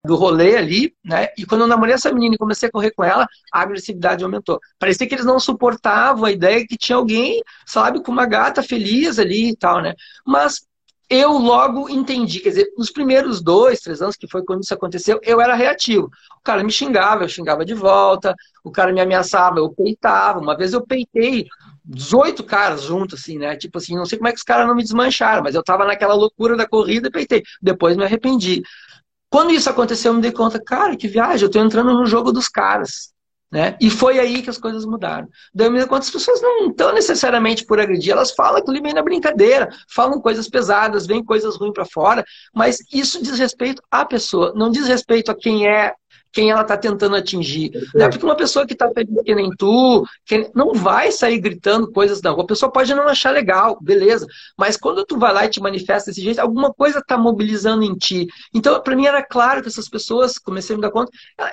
do rolê ali, né? E quando eu namorei essa menina e comecei a correr com ela, a agressividade aumentou. Parecia que eles não suportavam a ideia que tinha alguém, sabe, com uma gata feliz ali e tal, né? Mas eu logo entendi, quer dizer, nos primeiros dois, três anos, que foi quando isso aconteceu, eu era reativo. O cara me xingava, eu xingava de volta, o cara me ameaçava, eu peitava. Uma vez eu peitei 18 caras juntos, assim, né? Tipo assim, não sei como é que os caras não me desmancharam, mas eu tava naquela loucura da corrida e peitei. Depois me arrependi. Quando isso aconteceu, eu me dei conta, cara, que viagem, eu tô entrando no jogo dos caras. Né? E foi aí que as coisas mudaram. Daí eu me dei conta, as pessoas não estão necessariamente por agredir, elas falam aquilo bem na brincadeira, falam coisas pesadas, vêm coisas ruins para fora, mas isso diz respeito à pessoa, não diz respeito a quem é quem ela está tentando atingir. Não é porque uma pessoa que está feliz que nem tu, que não vai sair gritando coisas na rua. A pessoa pode não achar legal, beleza. Mas quando tu vai lá e te manifesta desse jeito, alguma coisa está mobilizando em ti. Então, para mim era claro que essas pessoas, comecei a me dar conta,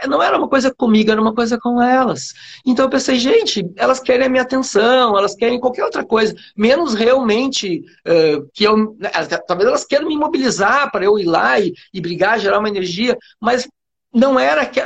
não era uma coisa comigo, era uma coisa com elas. Então eu pensei, gente, elas querem a minha atenção, elas querem qualquer outra coisa, menos realmente uh, que eu. Né, talvez elas queiram me mobilizar para eu ir lá e, e brigar, gerar uma energia, mas não era que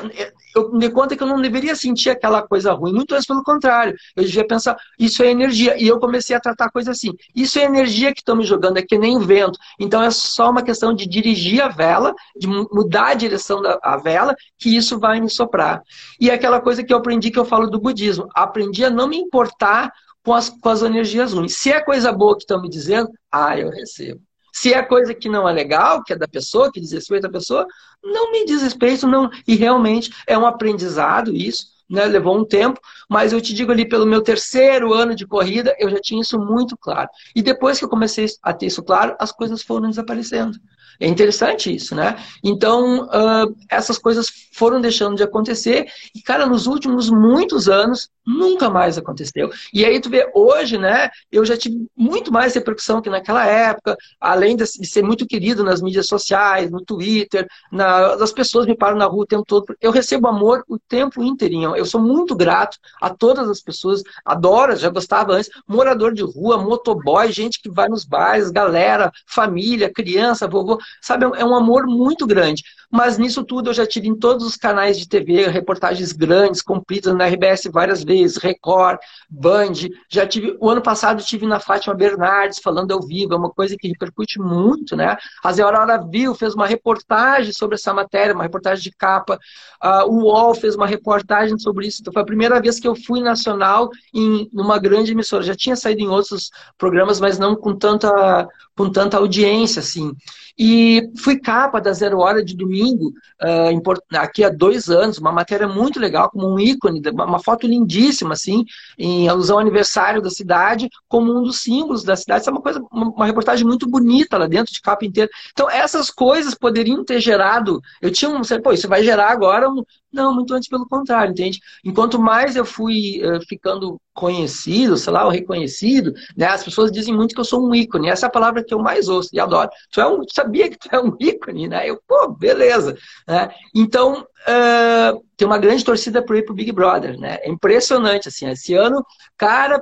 eu me conta que eu não deveria sentir aquela coisa ruim, muito antes pelo contrário. Eu devia pensar, isso é energia. E eu comecei a tratar a coisa assim. Isso é energia que estão me jogando, é que nem vento. Então é só uma questão de dirigir a vela, de mudar a direção da vela, que isso vai me soprar. E é aquela coisa que eu aprendi que eu falo do budismo. Aprendi a não me importar com as, com as energias ruins. Se é coisa boa que estão me dizendo, ah, eu recebo. Se é coisa que não é legal, que é da pessoa, que diz respeito à pessoa, não me diz respeito, não. E realmente é um aprendizado isso, né? Levou um tempo, mas eu te digo ali, pelo meu terceiro ano de corrida, eu já tinha isso muito claro. E depois que eu comecei a ter isso claro, as coisas foram desaparecendo. É interessante isso, né? Então, uh, essas coisas foram deixando de acontecer e, cara, nos últimos muitos anos, nunca mais aconteceu. E aí tu vê, hoje, né, eu já tive muito mais repercussão que naquela época, além de ser muito querido nas mídias sociais, no Twitter, na, as pessoas me param na rua o tempo todo. Eu recebo amor o tempo inteirinho. Eu sou muito grato a todas as pessoas, adoro, já gostava antes, morador de rua, motoboy, gente que vai nos bares, galera, família, criança, vovô. Sabe, é um amor muito grande. Mas nisso tudo eu já tive em todos os canais de TV, reportagens grandes, compridas na RBS várias vezes, Record, Band. Já tive, o ano passado tive na Fátima Bernardes falando ao vivo, é uma coisa que repercute muito, né? A Zé Aurora Viu fez uma reportagem sobre essa matéria, uma reportagem de capa. Uh, o UOL fez uma reportagem sobre isso. Então foi a primeira vez que eu fui nacional em numa grande emissora. Já tinha saído em outros programas, mas não com tanta, com tanta audiência, assim. E fui capa da Zero Hora de domingo, uh, aqui há dois anos, uma matéria muito legal, como um ícone, uma foto lindíssima, assim, em alusão ao aniversário da cidade, como um dos símbolos da cidade. Isso é uma coisa, uma reportagem muito bonita lá dentro, de capa inteira. Então, essas coisas poderiam ter gerado. Eu tinha um. Pô, isso vai gerar agora um, não, muito antes pelo contrário, entende? Enquanto mais eu fui uh, ficando conhecido, sei lá, ou reconhecido, né? As pessoas dizem muito que eu sou um ícone. Essa é a palavra que eu mais ouço e adoro. Tu é um, sabia que tu é um ícone, né? Eu, pô, beleza. Né? Então, uh, tem uma grande torcida para ir pro Big Brother, né? É impressionante, assim. Esse ano, cara,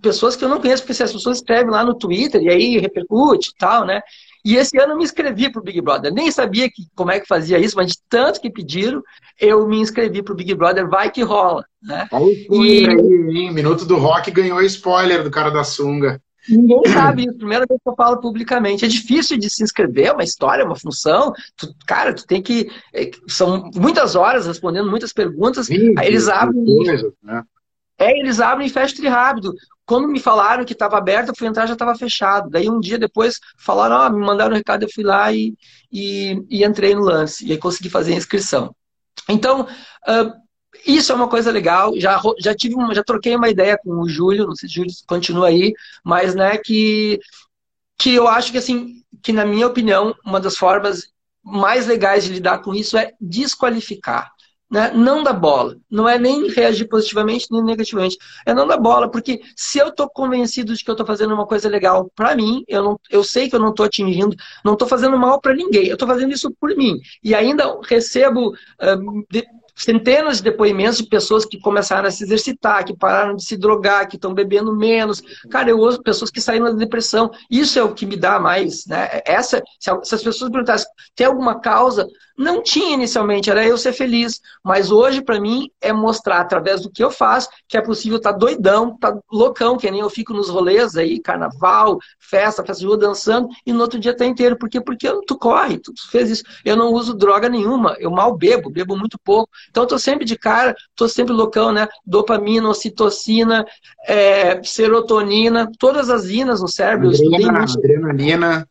pessoas que eu não conheço, porque as pessoas escrevem lá no Twitter e aí repercute e tal, né? E esse ano eu me inscrevi para o Big Brother. Nem sabia que, como é que fazia isso, mas de tanto que pediram, eu me inscrevi para o Big Brother. Vai que rola. Né? Olha e... aí? Minuto do Rock ganhou spoiler do cara da sunga. Ninguém sabe isso. Primeira vez que eu falo publicamente. É difícil de se inscrever, é uma história, é uma função. Tu, cara, tu tem que. É, são muitas horas respondendo muitas perguntas. Sim, eles abrem. Coisa, né? É, eles abrem e fecham rápido. Quando me falaram que estava aberto, eu fui entrar já estava fechado. Daí um dia depois falaram, me mandaram um recado, eu fui lá e, e, e entrei no lance. E aí consegui fazer a inscrição. Então, uh, isso é uma coisa legal. Já, já tive uma, já troquei uma ideia com o Júlio, não sei se o Júlio continua aí, mas né, que, que eu acho que assim, que na minha opinião, uma das formas mais legais de lidar com isso é desqualificar né, não dá bola. Não é nem reagir positivamente nem negativamente. É não dar bola, porque se eu estou convencido de que eu estou fazendo uma coisa legal para mim, eu, não, eu sei que eu não estou atingindo, não estou fazendo mal para ninguém, eu estou fazendo isso por mim. E ainda recebo. Uh, de, centenas de depoimentos de pessoas que começaram a se exercitar, que pararam de se drogar, que estão bebendo menos. Cara, eu ouço pessoas que saíram da depressão. Isso é o que me dá mais, né? Essa, se as pessoas perguntassem, tem alguma causa? Não tinha inicialmente, era eu ser feliz. Mas hoje, para mim, é mostrar através do que eu faço que é possível estar tá doidão, tá loucão, que nem eu fico nos rolês aí, carnaval, festa, festa de rua dançando, e no outro dia tá inteiro. Por quê? Porque tu corre, tu fez isso. Eu não uso droga nenhuma, eu mal bebo, bebo muito pouco. Então, estou sempre de cara, estou sempre loucão, né? Dopamina, ocitocina, é, serotonina, todas as inas no cérebro. Adrenalina, adrenalina.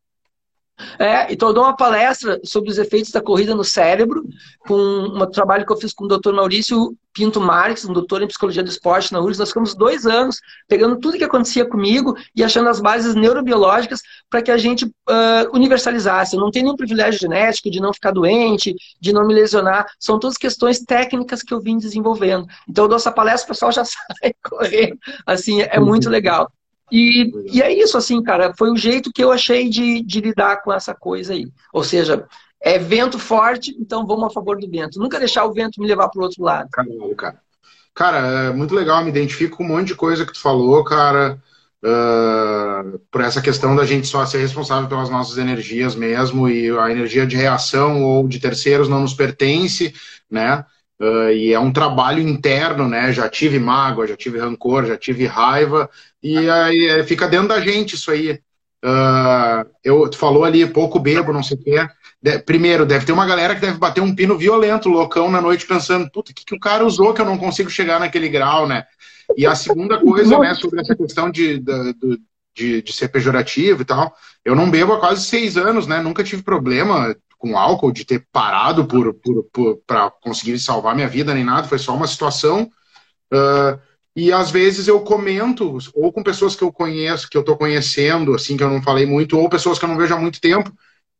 É, então eu dou uma palestra sobre os efeitos da corrida no cérebro, com um trabalho que eu fiz com o Dr. Maurício Pinto Marques, um doutor em psicologia do esporte na URGS. Nós ficamos dois anos pegando tudo que acontecia comigo e achando as bases neurobiológicas para que a gente uh, universalizasse. Eu não tenho nenhum privilégio genético de não ficar doente, de não me lesionar. São todas questões técnicas que eu vim desenvolvendo. Então eu dou essa palestra, o pessoal já sai correndo. Assim, é muito legal. E, e é isso, assim, cara, foi o jeito que eu achei de, de lidar com essa coisa aí. Ou seja, é vento forte, então vamos a favor do vento. Nunca deixar o vento me levar para o outro lado. Caramba, cara. Cara, é muito legal, me identifico com um monte de coisa que tu falou, cara. Uh, por essa questão da gente só ser responsável pelas nossas energias mesmo, e a energia de reação ou de terceiros não nos pertence, né? Uh, e é um trabalho interno, né? Já tive mágoa, já tive rancor, já tive raiva, e aí é, fica dentro da gente isso aí. Uh, eu, tu falou ali, pouco bebo, não sei o quê. De, primeiro, deve ter uma galera que deve bater um pino violento, loucão, na noite, pensando, puta, o que, que o cara usou que eu não consigo chegar naquele grau, né? E a segunda coisa, né, sobre essa questão de, de, de, de ser pejorativo e tal, eu não bebo há quase seis anos, né? Nunca tive problema com álcool, de ter parado por, por, por para conseguir salvar minha vida nem nada, foi só uma situação. Uh, e às vezes eu comento, ou com pessoas que eu conheço, que eu tô conhecendo, assim, que eu não falei muito, ou pessoas que eu não vejo há muito tempo,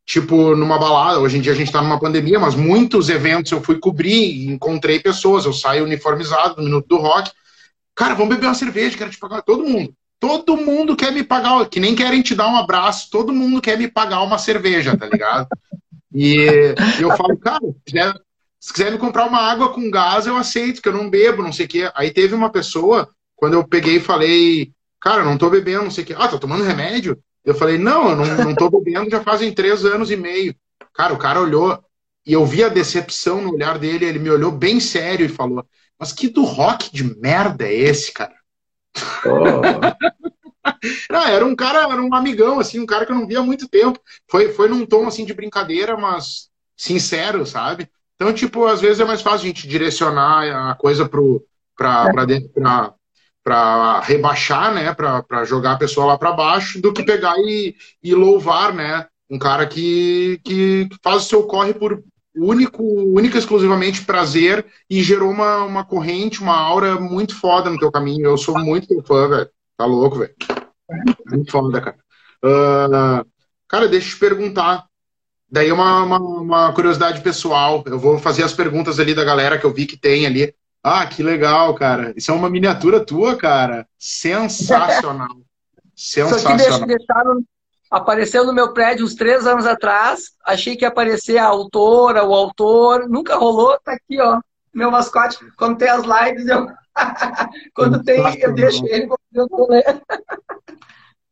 tipo numa balada. Hoje em dia a gente tá numa pandemia, mas muitos eventos eu fui cobrir, encontrei pessoas, eu saio uniformizado no Minuto do Rock. Cara, vamos beber uma cerveja, quero te pagar. Todo mundo. Todo mundo quer me pagar, que nem querem te dar um abraço, todo mundo quer me pagar uma cerveja, tá ligado? E eu falo, cara, se quiser, se quiser me comprar uma água com gás, eu aceito, que eu não bebo, não sei o quê. Aí teve uma pessoa, quando eu peguei e falei, cara, não tô bebendo, não sei o quê. Ah, tô tomando remédio? Eu falei, não, eu não, não tô bebendo já fazem três anos e meio. Cara, o cara olhou e eu vi a decepção no olhar dele, ele me olhou bem sério e falou, mas que do rock de merda é esse, cara? Oh. não, era um cara, era um amigão, assim, um cara que eu não via há muito tempo. Foi, foi num tom, assim, de brincadeira, mas sincero, sabe? Então, tipo, às vezes é mais fácil a gente direcionar a coisa pro, pra, pra, pra, para rebaixar, né, para jogar a pessoa lá para baixo, do que pegar e, e louvar, né, um cara que, que faz o seu corre por único, única exclusivamente prazer e gerou uma, uma corrente, uma aura muito foda no teu caminho. Eu sou muito teu fã, velho. Tá louco, velho. Muito foda, cara. Uh, cara, deixa eu te perguntar. Daí uma, uma, uma curiosidade pessoal. Eu vou fazer as perguntas ali da galera que eu vi que tem ali. Ah, que legal, cara. Isso é uma miniatura tua, cara. Sensacional. Sensacional. Isso aqui deixaram, apareceu no meu prédio uns três anos atrás. Achei que ia aparecer a autora, o autor. Nunca rolou. Tá aqui, ó. Meu mascote. Quando tem as lives, eu. Quando tem, eu deixo ele. Eu vou ler.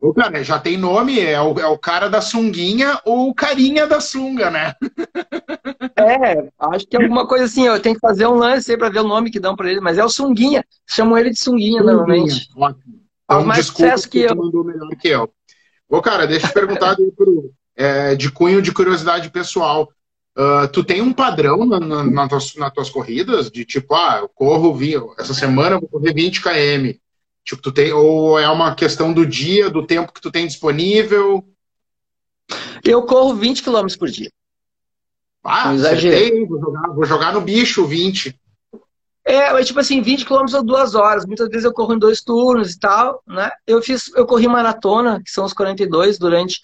O cara já tem nome, é o, é o cara da sunguinha ou o carinha da sunga, né? É, acho que é alguma coisa assim, eu tenho que fazer um lance aí pra ver o nome que dão pra ele, mas é o sunguinha, chamam ele de sunguinha, sunguinha. normalmente. Ótimo. Então, mais desculpa que, eu. mandou melhor que eu. Ô, cara, deixa eu te perguntar pro, é, de cunho de curiosidade pessoal. Uh, tu tem um padrão na, na, na tuas, nas tuas corridas? De tipo, ah, eu corro, essa semana eu vou correr 20 km. Tipo, tu tem, ou é uma questão do dia, do tempo que tu tem disponível? Eu corro 20 km por dia. Ah, exagerei. Vou jogar, vou jogar no bicho 20. É, mas tipo assim, 20 km ou duas horas. Muitas vezes eu corro em dois turnos e tal, né? Eu fiz, eu corri maratona, que são os 42, durante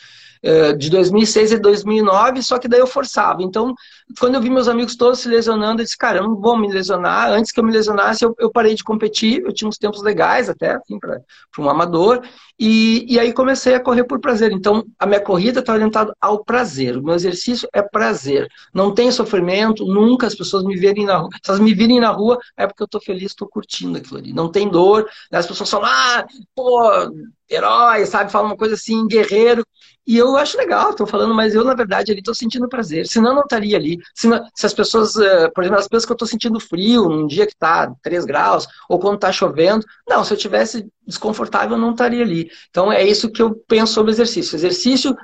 de 2006 a 2009, só que daí eu forçava. Então, quando eu vi meus amigos todos se lesionando, eu disse, cara, eu não vou me lesionar. Antes que eu me lesionasse, eu, eu parei de competir. Eu tinha uns tempos legais até, assim, para um amador. E, e aí comecei a correr por prazer. Então, a minha corrida está orientada ao prazer. O meu exercício é prazer. Não tem sofrimento, nunca as pessoas me verem na rua. Se elas me virem na rua, é porque eu estou feliz, estou curtindo aquilo ali. Não tem dor. As pessoas falam, ah, pô, herói, sabe? Fala uma coisa assim, guerreiro. E eu acho legal, estou falando, mas eu, na verdade, ali estou sentindo prazer. Senão, eu não estaria ali. Se, se as pessoas, eh, por exemplo, as pessoas que eu estou sentindo frio, num dia que está 3 graus, ou quando está chovendo, não, se eu tivesse desconfortável, eu não estaria ali. Então, é isso que eu penso sobre exercício. Exercício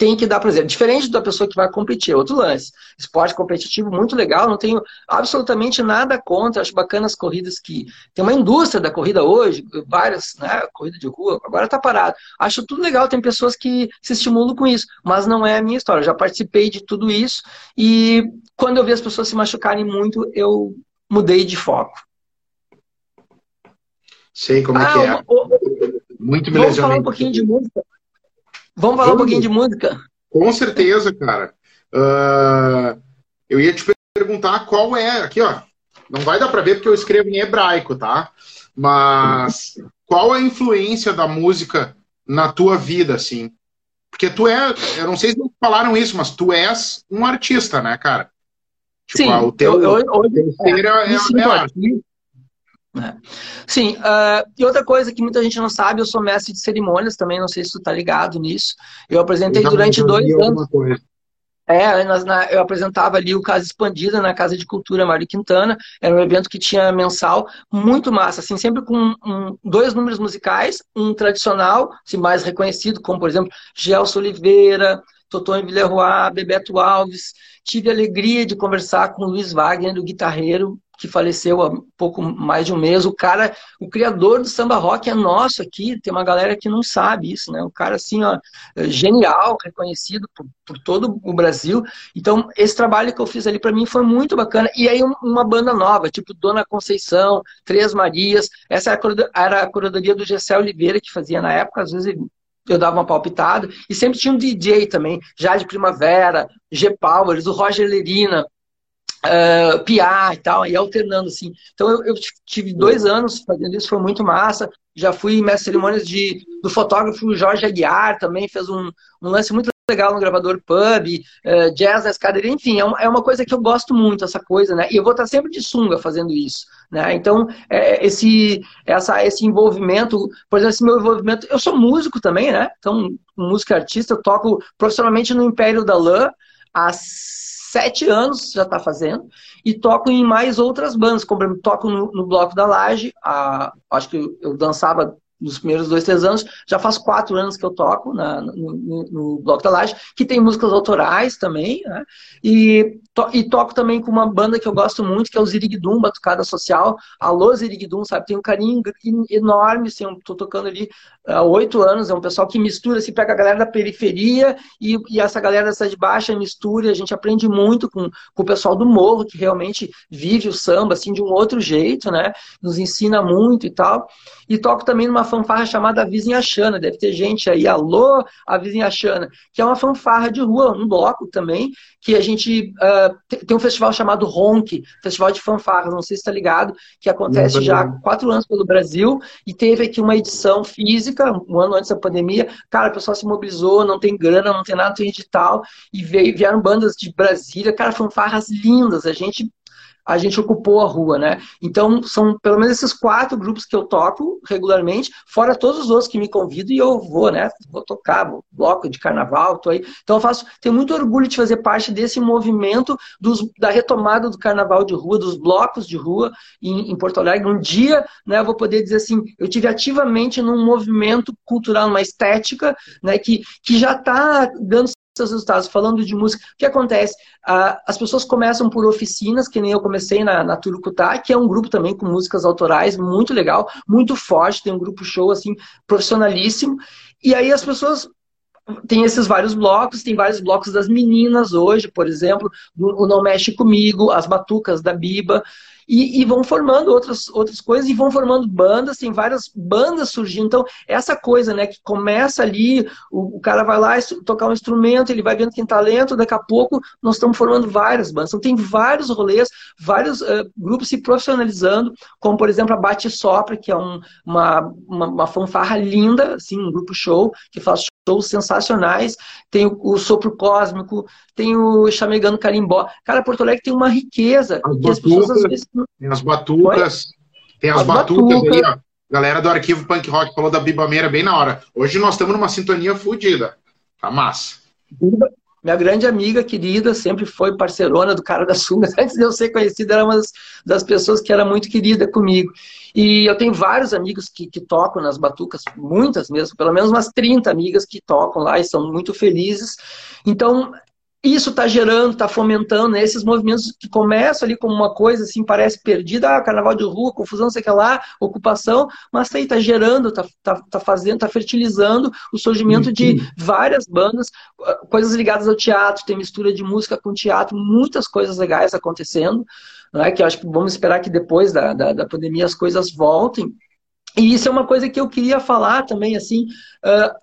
tem que dar prazer. Diferente da pessoa que vai competir, é outro lance. Esporte competitivo, muito legal, não tenho absolutamente nada contra, acho bacana as corridas que. Tem uma indústria da corrida hoje, várias, né? Corrida de rua, agora tá parado. Acho tudo legal, tem pessoas que se estimulam com isso, mas não é a minha história. Eu já participei de tudo isso e quando eu vi as pessoas se machucarem muito, eu mudei de foco. Sei como é ah, é que é. O, o, muito me Vamos falar um pouquinho de música. Vamos falar Vamos. um pouquinho de música? Com certeza, cara. Uh, eu ia te perguntar qual é. Aqui, ó. Não vai dar para ver porque eu escrevo em hebraico, tá? Mas qual a influência da música na tua vida, assim? Porque tu é. Eu não sei se falaram isso, mas tu és um artista, né, cara? Tipo, Sim, o teu, eu, eu, eu, teu é, é, é arte. É. Sim, uh, e outra coisa que muita gente não sabe, eu sou mestre de cerimônias também, não sei se tu tá ligado nisso. Eu apresentei eu durante dois anos. É, na, eu apresentava ali o Casa Expandida na Casa de Cultura Mário Quintana. Era um evento que tinha mensal, muito massa, assim, sempre com um, dois números musicais, um tradicional, assim, mais reconhecido, como por exemplo Gelson Oliveira, Totônio Villeroy, Bebeto Alves. Tive a alegria de conversar com o Luiz Wagner, do guitarreiro, que faleceu há pouco mais de um mês. O cara, o criador do samba rock é nosso aqui. Tem uma galera que não sabe isso, né? Um cara assim, ó, genial, reconhecido por, por todo o Brasil. Então, esse trabalho que eu fiz ali para mim foi muito bacana. E aí, uma banda nova, tipo Dona Conceição, Três Marias. Essa era a curadoria do Gessé Oliveira que fazia na época. Às vezes eu dava uma palpitada. E sempre tinha um DJ também, já de Primavera, G. Powers, o Roger Lerina uh, piar e tal, e alternando, assim. Então eu, eu, tive dois anos fazendo isso, foi muito massa. Já fui mestre cerimônias de, do fotógrafo Jorge Aguiar, também fez um, um lance muito legal no gravador pub, uh, jazz na escadaria, enfim, é uma, é uma, coisa que eu gosto muito, essa coisa, né? E eu vou estar sempre de sunga fazendo isso, né? Então, é, esse, essa, esse envolvimento, por exemplo, esse meu envolvimento, eu sou músico também, né? Então, música artista, eu toco profissionalmente no Império da Lã há sete anos, já está fazendo, e toco em mais outras bandas, como toco no, no Bloco da Laje, a, acho que eu, eu dançava nos primeiros dois, três anos. Já faz quatro anos que eu toco na, no, no, Bloco da Laje, que tem músicas autorais também, né? E, to, e toco também com uma banda que eu gosto muito, que é o Ziriguidum, Batucada Social. Alô, Ziriguidum, sabe? Tem um carinho enorme, assim, eu tô tocando ali há oito anos, é um pessoal que mistura, assim, pega a galera da periferia e, e essa galera da cidade baixa mistura, a gente aprende muito com, com o pessoal do morro, que realmente vive o samba, assim, de um outro jeito, né? Nos ensina muito e tal. E toco também numa fanfarra chamada Vizinha Xana. Deve ter gente aí, alô, a Vizinha Xana, que é uma fanfarra de rua, um bloco também, que a gente uh, tem um festival chamado Ronk, Festival de Fanfarras, não sei se está ligado, que acontece já há quatro anos pelo Brasil, e teve aqui uma edição física, um ano antes da pandemia. Cara, o pessoal se mobilizou, não tem grana, não tem nada, não tem digital, e veio, vieram bandas de Brasília, cara, fanfarras lindas. A gente a gente ocupou a rua, né? Então, são pelo menos esses quatro grupos que eu toco regularmente, fora todos os outros que me convidam e eu vou, né? Vou tocar, vou, bloco de carnaval, tô aí. Então, eu faço, tenho muito orgulho de fazer parte desse movimento dos, da retomada do carnaval de rua, dos blocos de rua em, em Porto Alegre. Um dia, né, eu vou poder dizer assim, eu tive ativamente num movimento cultural, uma estética, né, que, que já está dando seus resultados. Falando de música, o que acontece? Ah, as pessoas começam por oficinas, que nem eu comecei na, na Turucutá, que é um grupo também com músicas autorais, muito legal, muito forte, tem um grupo show, assim, profissionalíssimo. E aí as pessoas tem esses vários blocos, tem vários blocos das meninas hoje, por exemplo, o Não Mexe Comigo, as Batucas da Biba, e, e, vão formando outras, outras coisas e vão formando bandas, tem várias bandas surgindo. Então, essa coisa, né, que começa ali, o, o cara vai lá tocar um instrumento, ele vai vendo quem talento, daqui a pouco nós estamos formando várias bandas. Então, tem vários rolês, vários uh, grupos se profissionalizando, como, por exemplo, a Bate Sopra, que é um, uma, uma, uma fanfarra linda, assim, um grupo show, que faz shows sensacionais. Tem o, o Sopro Cósmico, tem o Chamegando Carimbó. Cara, Porto Alegre tem uma riqueza. Que as pessoas às vezes. Tem as batucas. Tem as, as batucas, batucas aí, ó. Galera do arquivo Punk Rock falou da Bibameira bem na hora. Hoje nós estamos numa sintonia fodida. Tá massa. Minha grande amiga querida, sempre foi parceirona do cara da sunga. Antes de eu ser conhecida, era uma das, das, pessoas que era muito querida comigo. E eu tenho vários amigos que, que, tocam nas batucas, muitas mesmo, pelo menos umas 30 amigas que tocam lá e são muito felizes. Então, isso está gerando, está fomentando né, esses movimentos que começam ali como uma coisa assim, parece perdida, ah, carnaval de rua, confusão, não sei o que lá, ocupação, mas aí está gerando, está tá, tá fazendo, está fertilizando o surgimento de uhum. várias bandas, ah, coisas ligadas ao teatro, tem mistura de música com teatro, muitas coisas legais acontecendo, né, que eu acho que vamos esperar que depois da, da, da pandemia as coisas voltem. E isso é uma coisa que eu queria falar também, assim, uh,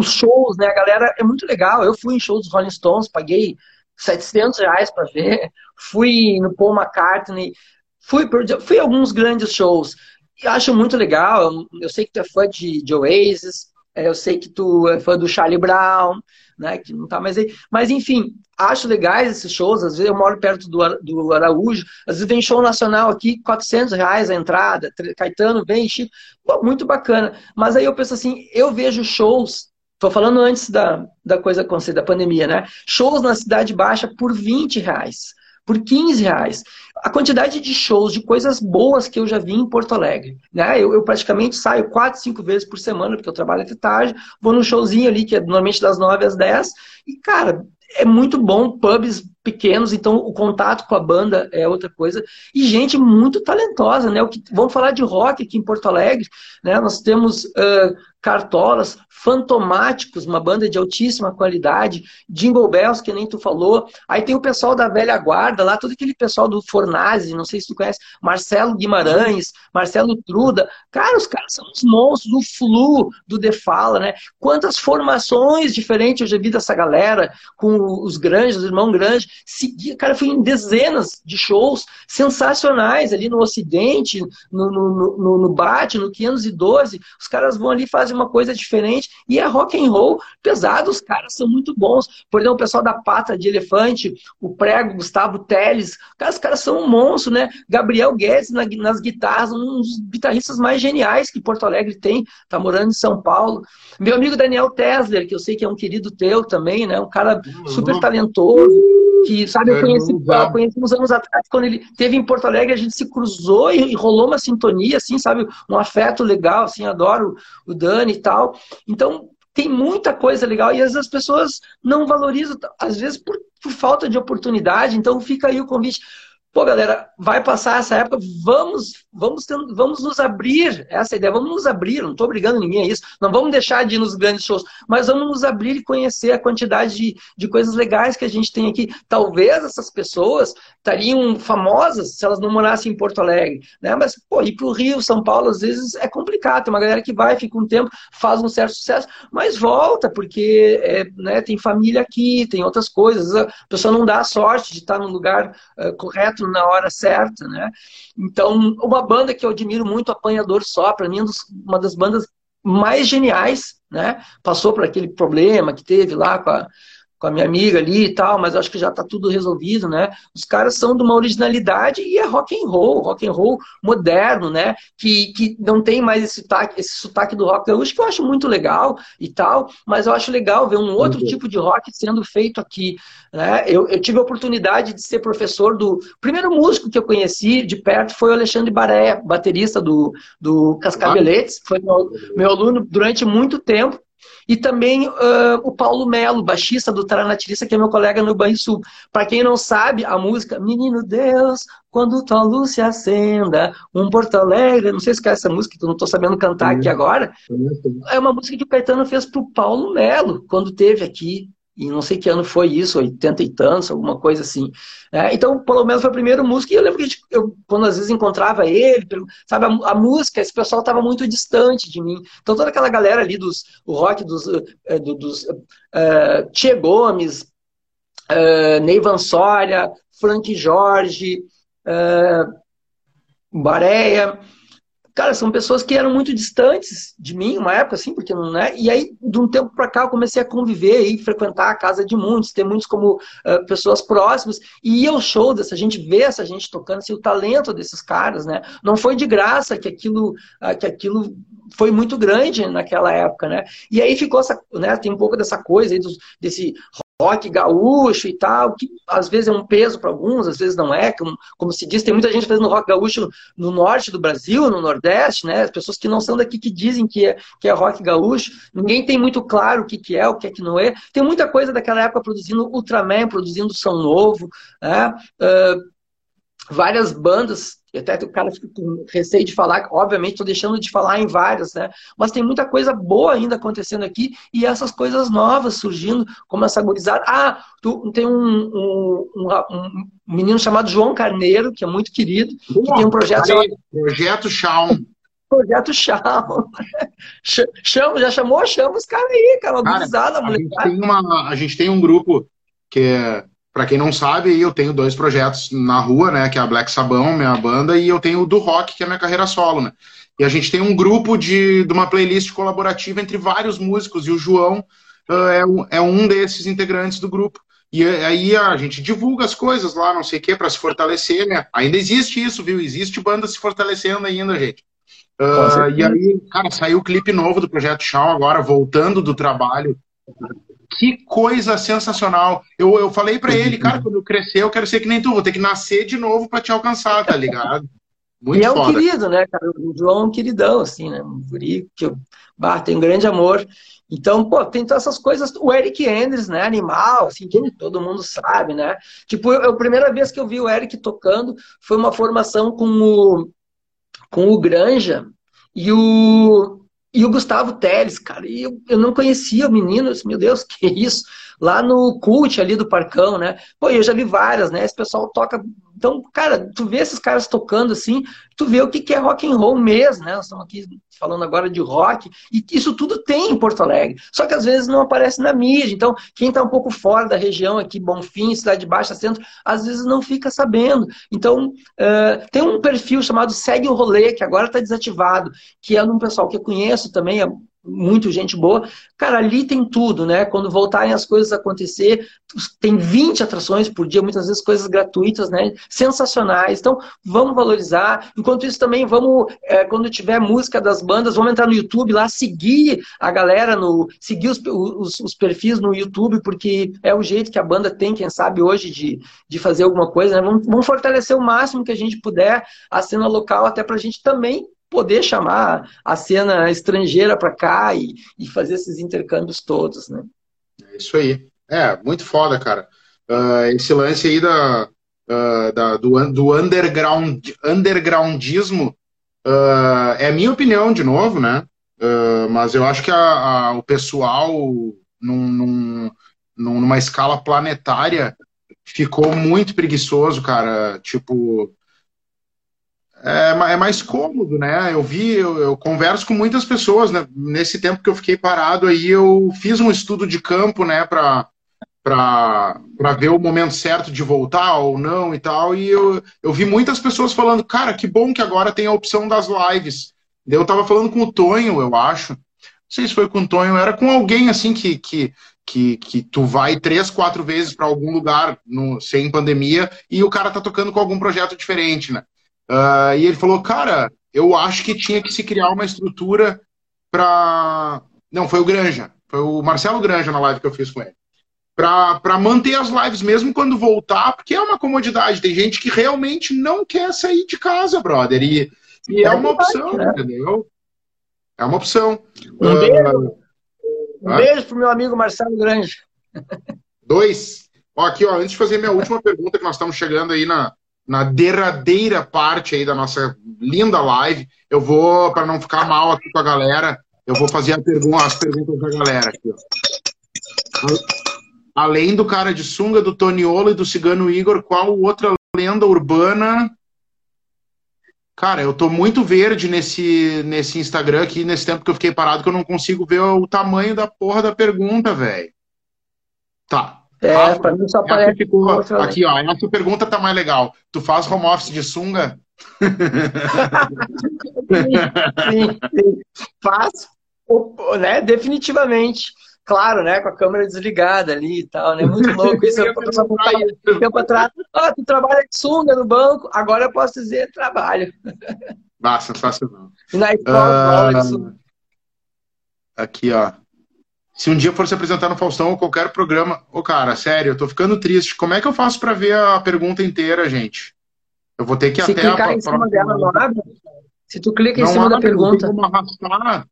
os shows, né? A galera é muito legal. Eu fui em shows dos Rolling Stones, paguei 700 reais para ver. Fui no Paul McCartney, fui, fui a alguns grandes shows. E acho muito legal. Eu sei que tu é fã de, de Oasis, é, eu sei que tu é fã do Charlie Brown, né? Que não tá mais aí. Mas enfim, acho legais esses shows. Às vezes eu moro perto do, do Araújo. Às vezes vem show nacional aqui, 400 reais a entrada. Caetano vem, Chico. Pô, muito bacana. Mas aí eu penso assim, eu vejo shows Estou falando antes da, da coisa acontecer, da pandemia, né? Shows na Cidade Baixa por 20 reais, por 15 reais. A quantidade de shows, de coisas boas que eu já vi em Porto Alegre. Né? Eu, eu praticamente saio 4, 5 vezes por semana, porque eu trabalho até tarde, vou num showzinho ali, que é normalmente das 9 às 10, e, cara, é muito bom, pubs pequenos, então o contato com a banda é outra coisa. E gente muito talentosa, né? O que, vamos falar de rock aqui em Porto Alegre, né? Nós temos uh, Cartolas, Fantomáticos, uma banda de altíssima qualidade, Jingle Bells, que nem tu falou. Aí tem o pessoal da velha guarda lá, todo aquele pessoal do Fornazzi, não sei se tu conhece, Marcelo Guimarães, Marcelo Truda. Cara, os caras são uns monstros, do Flu, do Defala, né? Quantas formações diferentes eu já vi dessa galera, com os grandes, os irmãos grandes. Segui, cara, fui em dezenas de shows sensacionais ali no Ocidente, no, no, no, no Bate, no 512. Os caras vão ali, fazem fazem uma coisa diferente e é rock and roll pesado, os caras são muito bons. Por exemplo, o pessoal da Pata de Elefante, o Prego, Gustavo Teles, cara, os caras são um monstro, né? Gabriel Guedes na, nas guitarras, um dos guitarristas mais geniais que Porto Alegre tem, tá morando em São Paulo. Meu amigo Daniel Tesler, que eu sei que é um querido teu também, né? Um cara super talentoso que, sabe, eu conheci, eu conheci uns anos atrás, quando ele teve em Porto Alegre, a gente se cruzou e, e rolou uma sintonia, assim, sabe, um afeto legal, assim, adoro o Dani e tal. Então, tem muita coisa legal e as pessoas não valorizam, às vezes por, por falta de oportunidade, então fica aí o convite. Pô, galera, vai passar essa época, vamos, vamos, tendo, vamos nos abrir, essa ideia, vamos nos abrir, não estou obrigando ninguém a isso, não vamos deixar de ir nos grandes shows, mas vamos nos abrir e conhecer a quantidade de, de coisas legais que a gente tem aqui. Talvez essas pessoas estariam famosas se elas não morassem em Porto Alegre, né? Mas, pô, ir para o Rio, São Paulo, às vezes é complicado, tem uma galera que vai, fica um tempo, faz um certo sucesso, mas volta, porque é, né, tem família aqui, tem outras coisas, a pessoa não dá a sorte de estar num lugar uh, correto, na hora certa, né? Então, uma banda que eu admiro muito, Apanhador Só, para mim, é uma das bandas mais geniais, né? Passou por aquele problema que teve lá com a, com a minha amiga ali e tal, mas acho que já está tudo resolvido, né? Os caras são de uma originalidade e é rock and roll, rock and roll moderno, né? Que, que não tem mais esse sotaque, esse sotaque do rock gaúcho, que eu acho muito legal e tal, mas eu acho legal ver um outro uhum. tipo de rock sendo feito aqui. Né? Eu, eu, tive a oportunidade de ser professor do. O primeiro músico que eu conheci de perto foi o Alexandre Baré, baterista do, do Cascabeletes, foi meu, meu aluno durante muito tempo. E também uh, o Paulo Melo, baixista do Taranatirista, que é meu colega no Banrisul. Para quem não sabe, a música Menino Deus, quando tua luz se acenda, um Porto Alegre, não sei se é essa música que eu não estou sabendo cantar aqui agora, é uma música que o Caetano fez para o Paulo Melo, quando teve aqui e não sei que ano foi isso, 80 e tantos, alguma coisa assim. É, então, pelo menos foi o primeiro músico, e eu lembro que gente, eu, quando às vezes encontrava ele, sabe, a, a, música, esse pessoal estava muito distante de mim. Então, toda aquela galera ali dos o rock dos, uh, dos uh, Tchê Gomes, uh, Ney Van Soria, Frank Jorge, uh, Bareia, cara, são pessoas que eram muito distantes de mim, uma época assim, porque não é. E aí, de um tempo para cá, eu comecei a conviver e frequentar a casa de muitos, ter muitos como uh, pessoas próximas. E ia ao show dessa gente, ver essa gente tocando, assim, o talento desses caras, né? Não foi de graça que aquilo, uh, que aquilo foi muito grande naquela época, né? E aí ficou essa, né? Tem um pouco dessa coisa aí, desse rock gaúcho e tal, que às vezes é um peso para alguns, às vezes não é, como, como, se diz, tem muita gente fazendo rock gaúcho no norte do Brasil, no nordeste, né? As pessoas que não são daqui que dizem que é, que é rock gaúcho, ninguém tem muito claro o que, que é, o que é que não é. Tem muita coisa daquela época produzindo Ultraman, produzindo som novo, né? Uh, várias bandas e até o cara fica com receio de falar, obviamente estou deixando de falar em várias, né? Mas tem muita coisa boa ainda acontecendo aqui e essas coisas novas surgindo, como essa gurizada. Ah, tu, tem um, um, um, um, menino chamado João Carneiro, que é muito querido, que tem um projeto chamado... Projeto Chão. Projeto Chão. Chama, já chamou? Chama os caras aí, cara. Uma cara, a, gente uma, a gente tem um grupo que é para quem não sabe, eu tenho dois projetos na rua, né? Que é a Black Sabão, minha banda, e eu tenho o do rock, que é a minha carreira solo, né? E a gente tem um grupo de, de uma playlist colaborativa entre vários músicos, e o João uh, é, um, é um desses integrantes do grupo. E aí a gente divulga as coisas lá, não sei o quê, para se fortalecer, né? Ainda existe isso, viu? Existe banda se fortalecendo ainda, gente. Uh, e aí, cara, saiu o clipe novo do Projeto Chão agora, voltando do trabalho que coisa sensacional. Eu, eu falei para ele, cara, quando eu crescer, eu quero ser que nem tu, vou ter que nascer de novo para te alcançar, tá ligado? Muito e é um foda. querido, né, cara? O João é um queridão, assim, né? Um guri que eu bah, tem um grande amor. Então, pô, tem todas essas coisas. O Eric Enders, né? Animal, assim, que todo mundo sabe, né? Tipo, eu, a primeira vez que eu vi o Eric tocando foi uma formação com o, com o Granja e o, e o Gustavo Teles, cara, e eu, eu não conhecia o menino, disse, meu Deus, que isso? Lá no cult ali do Parcão, né? Pô, eu já vi várias, né? Esse pessoal toca então, cara, tu vê esses caras tocando assim, tu vê o que é rock and roll mesmo, né? Nós estamos aqui falando agora de rock, e isso tudo tem em Porto Alegre. Só que às vezes não aparece na mídia. Então, quem está um pouco fora da região aqui, Bonfim, Cidade Baixa, Centro, às vezes não fica sabendo. Então, uh, tem um perfil chamado Segue o Rolê, que agora está desativado, que é um pessoal que eu conheço também, muito gente boa. Cara, ali tem tudo, né? Quando voltarem as coisas a acontecer, tem 20 atrações por dia, muitas vezes coisas gratuitas, né? Sensacionais. Então, vamos valorizar. Enquanto isso, também vamos, é, quando tiver música das bandas, vamos entrar no YouTube lá, seguir a galera, no, seguir os, os, os perfis no YouTube, porque é o jeito que a banda tem, quem sabe, hoje, de, de fazer alguma coisa, né? Vamos, vamos fortalecer o máximo que a gente puder a cena local, até para a gente também poder chamar a cena estrangeira para cá e, e, fazer esses intercâmbios todos, né? É isso aí. É, muito foda, cara. Uh, esse lance aí da, uh, da do, do underground, undergroundismo uh, é minha opinião, de novo, né? mas eu acho que a, a, o pessoal, num, num, numa escala planetária, ficou muito preguiçoso, cara. Tipo, é, é, mais cômodo, né? Eu vi, eu, eu, converso com muitas pessoas, né? Nesse tempo que eu fiquei parado aí, eu fiz um estudo de campo, né, para para ver o momento certo de voltar ou não e tal, e eu, eu vi muitas pessoas falando, cara, que bom que agora tem a opção das lives. Eu tava falando com o Tonho, eu acho. Não sei se foi com o Tonho, era com alguém assim que, que, que, que tu vai três, quatro vezes para algum lugar no, sem pandemia e o cara tá tocando com algum projeto diferente, né? Uh, e ele falou, cara, eu acho que tinha que se criar uma estrutura para. Não, foi o Granja. Foi o Marcelo Granja na live que eu fiz com ele. Para manter as lives mesmo quando voltar, porque é uma comodidade. Tem gente que realmente não quer sair de casa, brother. E, e é, é uma opção, né? entendeu? É uma opção. Um beijo, um beijo pro meu amigo Marcelo Granja. Dois. Ó, aqui, ó, antes de fazer minha última pergunta, que nós estamos chegando aí na, na derradeira parte aí da nossa linda live. Eu vou, para não ficar mal aqui com a galera, eu vou fazer pergunta, as perguntas da galera aqui. Ó. Além do cara de sunga, do Toniolo e do Cigano Igor, qual outra lenda urbana? Cara, eu tô muito verde nesse, nesse Instagram aqui, nesse tempo que eu fiquei parado, que eu não consigo ver o tamanho da porra da pergunta, velho. Tá. É, Rafa, pra mim só aparece. Ficou, aqui, ó, essa pergunta tá mais legal. Tu faz home office de sunga? sim, sim, sim. Faço, né? Definitivamente. Claro, né? Com a câmera desligada ali e tal, né? Muito louco isso. Eu posso tempo atrás. Ah, tu trabalha de sunga no banco, agora eu posso dizer trabalho. Ah, sensacional. E na escola, uh, Aqui, ó. Se um dia for se apresentar no Faustão ou qualquer programa. Ô, cara, sério, eu tô ficando triste. Como é que eu faço para ver a pergunta inteira, gente? Eu vou ter que se até clicar a... em cima dela, não abre? Se tu clica em não cima abre, da pergunta. Como arrastar.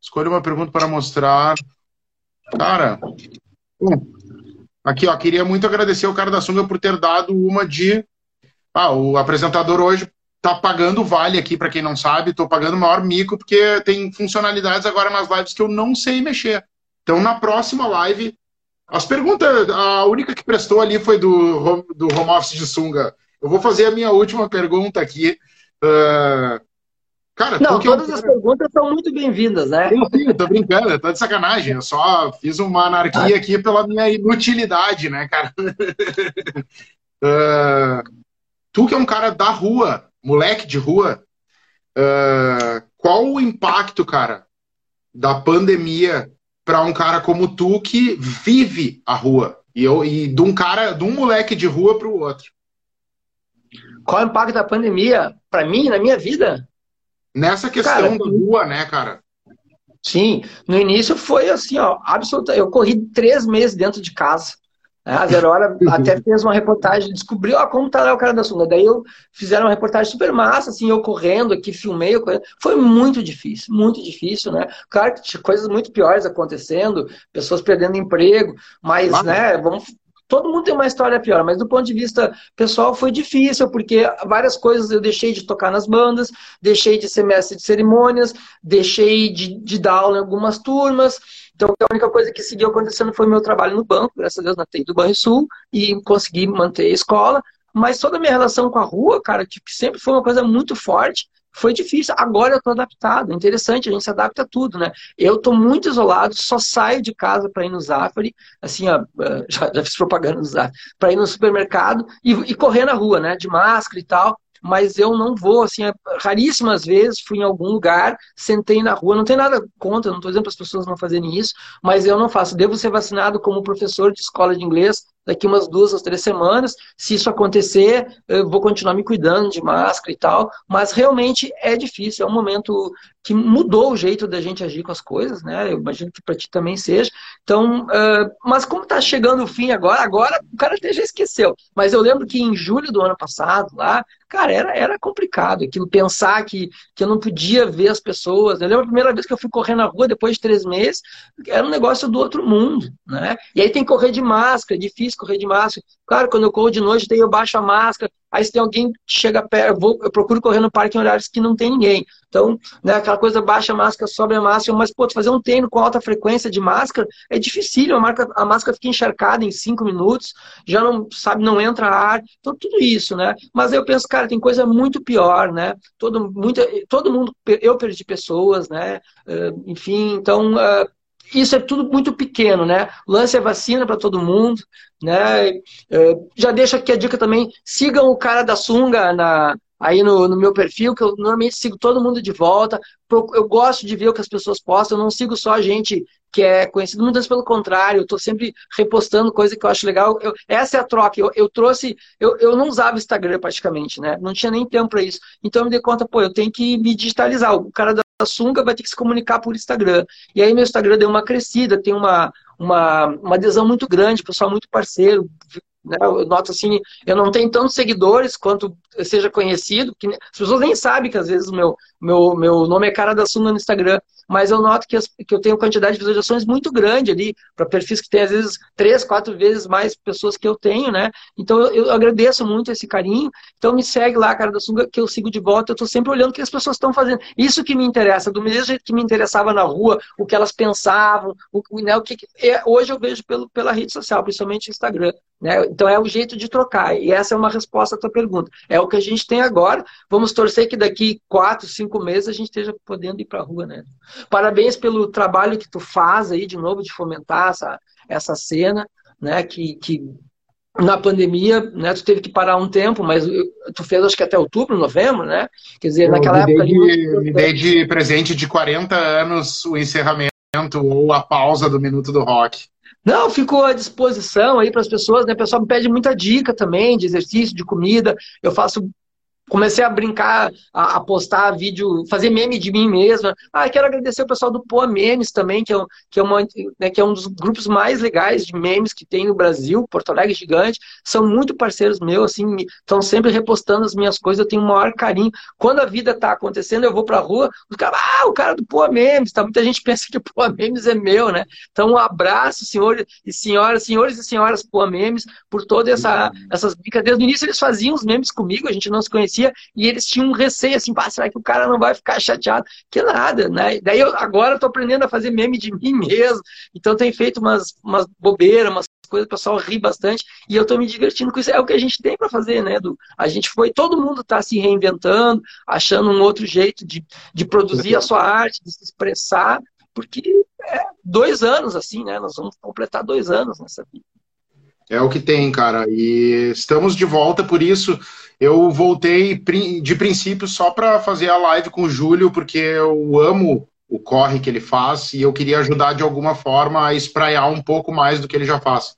Escolha uma pergunta para mostrar. Cara, aqui, ó, queria muito agradecer o cara da Sunga por ter dado uma de. Ah, o apresentador hoje tá pagando vale aqui, para quem não sabe, tô pagando maior mico, porque tem funcionalidades agora nas lives que eu não sei mexer. Então, na próxima live, as perguntas, a única que prestou ali foi do, do home office de sunga. Eu vou fazer a minha última pergunta aqui. Uh, cara, não, todas eu... as perguntas são muito bem-vindas, né? Eu, sim, eu tô brincando, tô de sacanagem. Eu só fiz uma anarquia aqui pela minha inutilidade, né, cara? uh, tu que é um cara da rua, moleque de rua, uh, qual o impacto, cara, da pandemia para um cara como tu que vive a rua. E, eu, e de um cara, de um moleque de rua para o outro. Qual é o impacto da pandemia para mim, na minha vida? Nessa questão cara, da rua, né, cara? Sim, no início foi assim, ó, absoluta. Eu corri três meses dentro de casa. A Verora até fez uma reportagem, descobriu ó, como tá lá o cara da Sunga. Daí eu fizeram uma reportagem super massa, assim, eu correndo aqui, filmei. Correndo. Foi muito difícil, muito difícil, né? Claro que tinha coisas muito piores acontecendo, pessoas perdendo emprego, mas, claro. né, vamos. Todo mundo tem uma história pior, mas do ponto de vista pessoal foi difícil, porque várias coisas eu deixei de tocar nas bandas, deixei de ser mestre de cerimônias, deixei de, de dar aula em algumas turmas, então, a única coisa que seguiu acontecendo foi meu trabalho no banco, graças a Deus, na TI do Banrisul, e consegui manter a escola. Mas toda a minha relação com a rua, cara, que sempre foi uma coisa muito forte, foi difícil. Agora eu tô adaptado. Interessante, a gente se adapta a tudo, né? Eu tô muito isolado, só saio de casa para ir no Zafari, assim, ó, já, já fiz propaganda no Zafari, para ir no supermercado e, e correr na rua, né? De máscara e tal mas eu não vou, assim, é, raríssimas vezes fui em algum lugar, sentei na rua, não tem nada contra, não estou dizendo para as pessoas não fazerem isso, mas eu não faço. Devo ser vacinado como professor de escola de inglês daqui umas duas ou três semanas. Se isso acontecer, eu vou continuar me cuidando de máscara e tal, mas realmente é difícil, é um momento que mudou o jeito da gente agir com as coisas, né? Eu imagino que para ti também seja. Então, uh, mas como está chegando o fim agora, agora o cara até já esqueceu. Mas eu lembro que em julho do ano passado, lá, cara, era, era complicado aquilo, pensar que, que eu não podia ver as pessoas. Eu lembro a primeira vez que eu fui correr na rua depois de três meses, era um negócio do outro mundo, né? E aí tem que correr de máscara, é correr de máscara. Claro, quando eu corro de noite, daí eu baixo a máscara, aí se tem alguém que chega perto, eu, vou, eu procuro correr no parque em horários que não tem ninguém. Então, né, aquela coisa, baixa a máscara, sobe a máscara, mas, pô, fazer um treino com alta frequência de máscara é difícil, a, marca, a máscara fica encharcada em cinco minutos, já não, sabe, não entra ar, então tudo isso, né? Mas eu penso, cara, tem coisa muito pior, né? Todo, muita, todo mundo, eu perdi pessoas, né? Uh, enfim, então... Uh, isso é tudo muito pequeno, né? Lance é vacina para todo mundo, né? É, já deixo aqui a dica também, sigam o cara da sunga na, aí no, no, meu perfil, que eu normalmente sigo todo mundo de volta. Eu gosto de ver o que as pessoas postam, eu não sigo só a gente que é conhecido, muitas vezes pelo contrário, eu estou sempre repostando coisa que eu acho legal. Eu, essa é a troca. Eu, eu trouxe, eu, eu não usava Instagram praticamente, né? Não tinha nem tempo para isso. Então eu me dei conta, pô, eu tenho que me digitalizar. O cara da sunga vai ter que se comunicar por Instagram. E aí meu Instagram deu uma crescida, tem uma, uma, uma adesão muito grande, pessoal muito parceiro, né? Eu noto assim, eu não tenho tantos seguidores quanto seja conhecido, que as pessoas nem sabem que às vezes o meu, meu, meu nome é Cara da Suna no Instagram, mas eu noto que, as, que eu tenho quantidade de visualizações muito grande ali, para perfis que tem às vezes três, quatro vezes mais pessoas que eu tenho, né? Então eu, eu agradeço muito esse carinho. Então me segue lá, Cara da Sunga, que eu sigo de volta, eu estou sempre olhando o que as pessoas estão fazendo. Isso que me interessa, do mesmo jeito que me interessava na rua, o que elas pensavam, o, né, o que é, hoje eu vejo pelo, pela rede social, principalmente Instagram. Né? Então é o jeito de trocar. E essa é uma resposta à tua pergunta. É o que a gente tem agora. Vamos torcer que daqui quatro, cinco meses a gente esteja podendo ir para a rua, né? Parabéns pelo trabalho que tu faz aí, de novo, de fomentar essa, essa cena, né? Que, que na pandemia, né, tu teve que parar um tempo, mas tu fez acho que até outubro, novembro, né? Quer dizer, Eu naquela época... De, ali... Me dei de presente de 40 anos o encerramento ou a pausa do Minuto do Rock. Não, ficou à disposição aí para as pessoas, né? O pessoal me pede muita dica também de exercício, de comida. Eu faço comecei a brincar, a, a, postar vídeo, fazer meme de mim mesma. Ah, quero agradecer o pessoal do Poa Memes também, que é, um, que, é uma, né, que é um dos grupos mais legais de memes que tem no Brasil, Porto Alegre Gigante. São muito parceiros meus, assim, estão sempre repostando as minhas coisas, eu tenho o maior carinho. Quando a vida está acontecendo, eu vou pra rua, os caras, ah, o cara do Poa Memes, tá? Muita gente pensa que o Poa Memes é meu, né? Então, um abraço, senhores e senhoras, senhores e senhoras Poa Memes, por todas essa, essas brincadeiras. No início eles faziam os memes comigo, a gente não se conhecia e eles tinham um receio assim, pá, será que o cara não vai ficar chateado? Que nada, né? Daí eu agora estou aprendendo a fazer meme de mim mesmo, então tenho feito umas, umas bobeiras, umas coisas, o pessoal ri bastante e eu estou me divertindo com isso. É o que a gente tem para fazer, né, Edu? A gente foi, todo mundo está se reinventando, achando um outro jeito de, de produzir a sua arte, de se expressar, porque é dois anos assim, né? Nós vamos completar dois anos nessa vida. É o que tem, cara. E estamos de volta, por isso eu voltei de princípio só para fazer a live com o Júlio, porque eu amo o corre que ele faz e eu queria ajudar de alguma forma a espraiar um pouco mais do que ele já faz.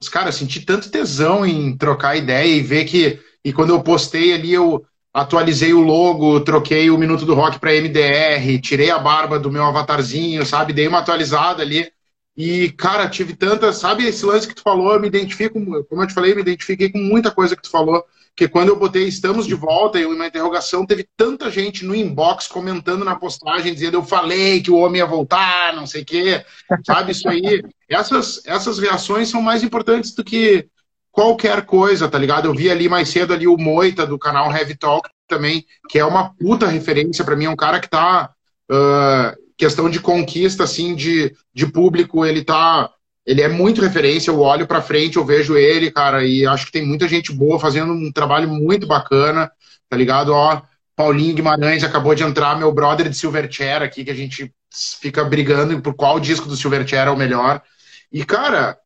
Mas, cara, senti tanto tesão em trocar ideia e ver que. E quando eu postei ali, eu atualizei o logo, troquei o Minuto do Rock para MDR, tirei a barba do meu avatarzinho, sabe? Dei uma atualizada ali. E, cara, tive tanta. Sabe esse lance que tu falou? Eu me identifico, como eu te falei, me identifiquei com muita coisa que tu falou. Porque quando eu botei estamos de volta e uma interrogação, teve tanta gente no inbox comentando na postagem, dizendo eu falei que o homem ia voltar, não sei o quê. Sabe, isso aí. Essas, essas reações são mais importantes do que qualquer coisa, tá ligado? Eu vi ali mais cedo ali o Moita do canal Heavy Talk também, que é uma puta referência para mim, é um cara que tá. Uh, questão de conquista, assim, de, de público, ele tá ele é muito referência, eu olho para frente, eu vejo ele, cara, e acho que tem muita gente boa fazendo um trabalho muito bacana, tá ligado? Ó, Paulinho Guimarães acabou de entrar, meu brother de Silverchair aqui, que a gente fica brigando por qual disco do Silverchair é o melhor. E, cara,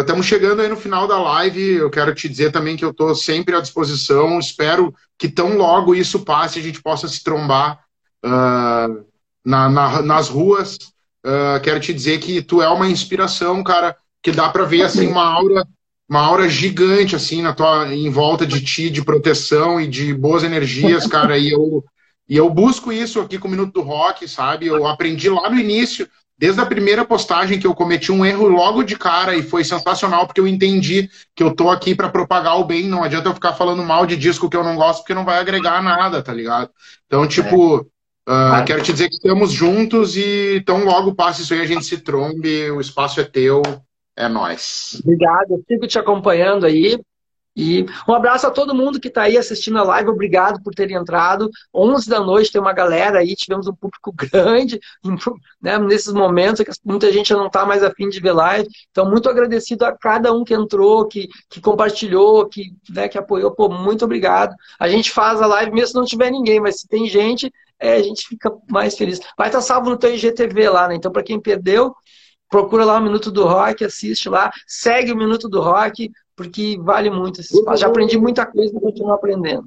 Estamos uh, chegando aí no final da live. Eu quero te dizer também que eu estou sempre à disposição. Espero que tão logo isso passe a gente possa se trombar uh, na, na, nas ruas. Uh, quero te dizer que tu é uma inspiração, cara, que dá para ver assim uma aura, uma aura gigante assim na tua, em volta de ti, de proteção e de boas energias, cara. E eu e eu busco isso aqui com o Minuto do Rock, sabe? Eu aprendi lá no início desde a primeira postagem que eu cometi um erro logo de cara e foi sensacional porque eu entendi que eu tô aqui para propagar o bem, não adianta eu ficar falando mal de disco que eu não gosto porque não vai agregar nada, tá ligado? Então, tipo, é. Uh, quero te dizer que estamos juntos e tão logo passe isso aí, a gente se trombe, o espaço é teu, é nós. Obrigado, eu fico te acompanhando aí. E um abraço a todo mundo que está aí assistindo a live. Obrigado por terem entrado. 11 da noite tem uma galera aí, tivemos um público grande né, nesses momentos que muita gente não está mais afim de ver live. Então, muito agradecido a cada um que entrou, que, que compartilhou, que, né, que apoiou. Pô, muito obrigado. A gente faz a live mesmo se não tiver ninguém, mas se tem gente, é, a gente fica mais feliz. Vai estar salvo no teu IGTV lá, né? Então, para quem perdeu, procura lá o Minuto do Rock, assiste lá, segue o Minuto do Rock, porque vale muito esse espaço. Já aprendi muita coisa e continuo aprendendo.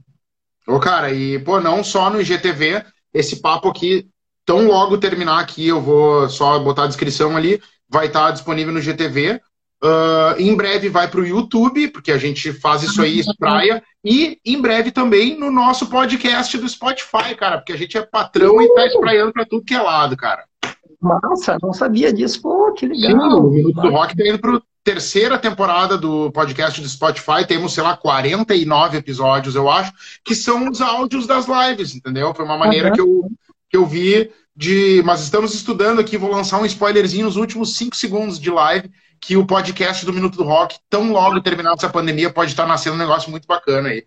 Ô, cara, e, pô, não só no IGTV, esse papo aqui, tão logo terminar aqui, eu vou só botar a descrição ali, vai estar disponível no GTV. Uh, em breve vai para o YouTube, porque a gente faz isso aí, espraia. E em breve também no nosso podcast do Spotify, cara, porque a gente é patrão e tá espraiando para tudo que é lado, cara. Massa, não sabia disso. Pô, que legal. Sim, o Minuto do Rock tá indo pro terceira temporada do podcast do Spotify. Temos, sei lá, 49 episódios, eu acho, que são os áudios das lives, entendeu? Foi uma maneira uhum. que, eu, que eu vi de. Mas estamos estudando aqui, vou lançar um spoilerzinho nos últimos 5 segundos de live, que o podcast do Minuto do Rock, tão logo terminado essa pandemia, pode estar nascendo um negócio muito bacana aí.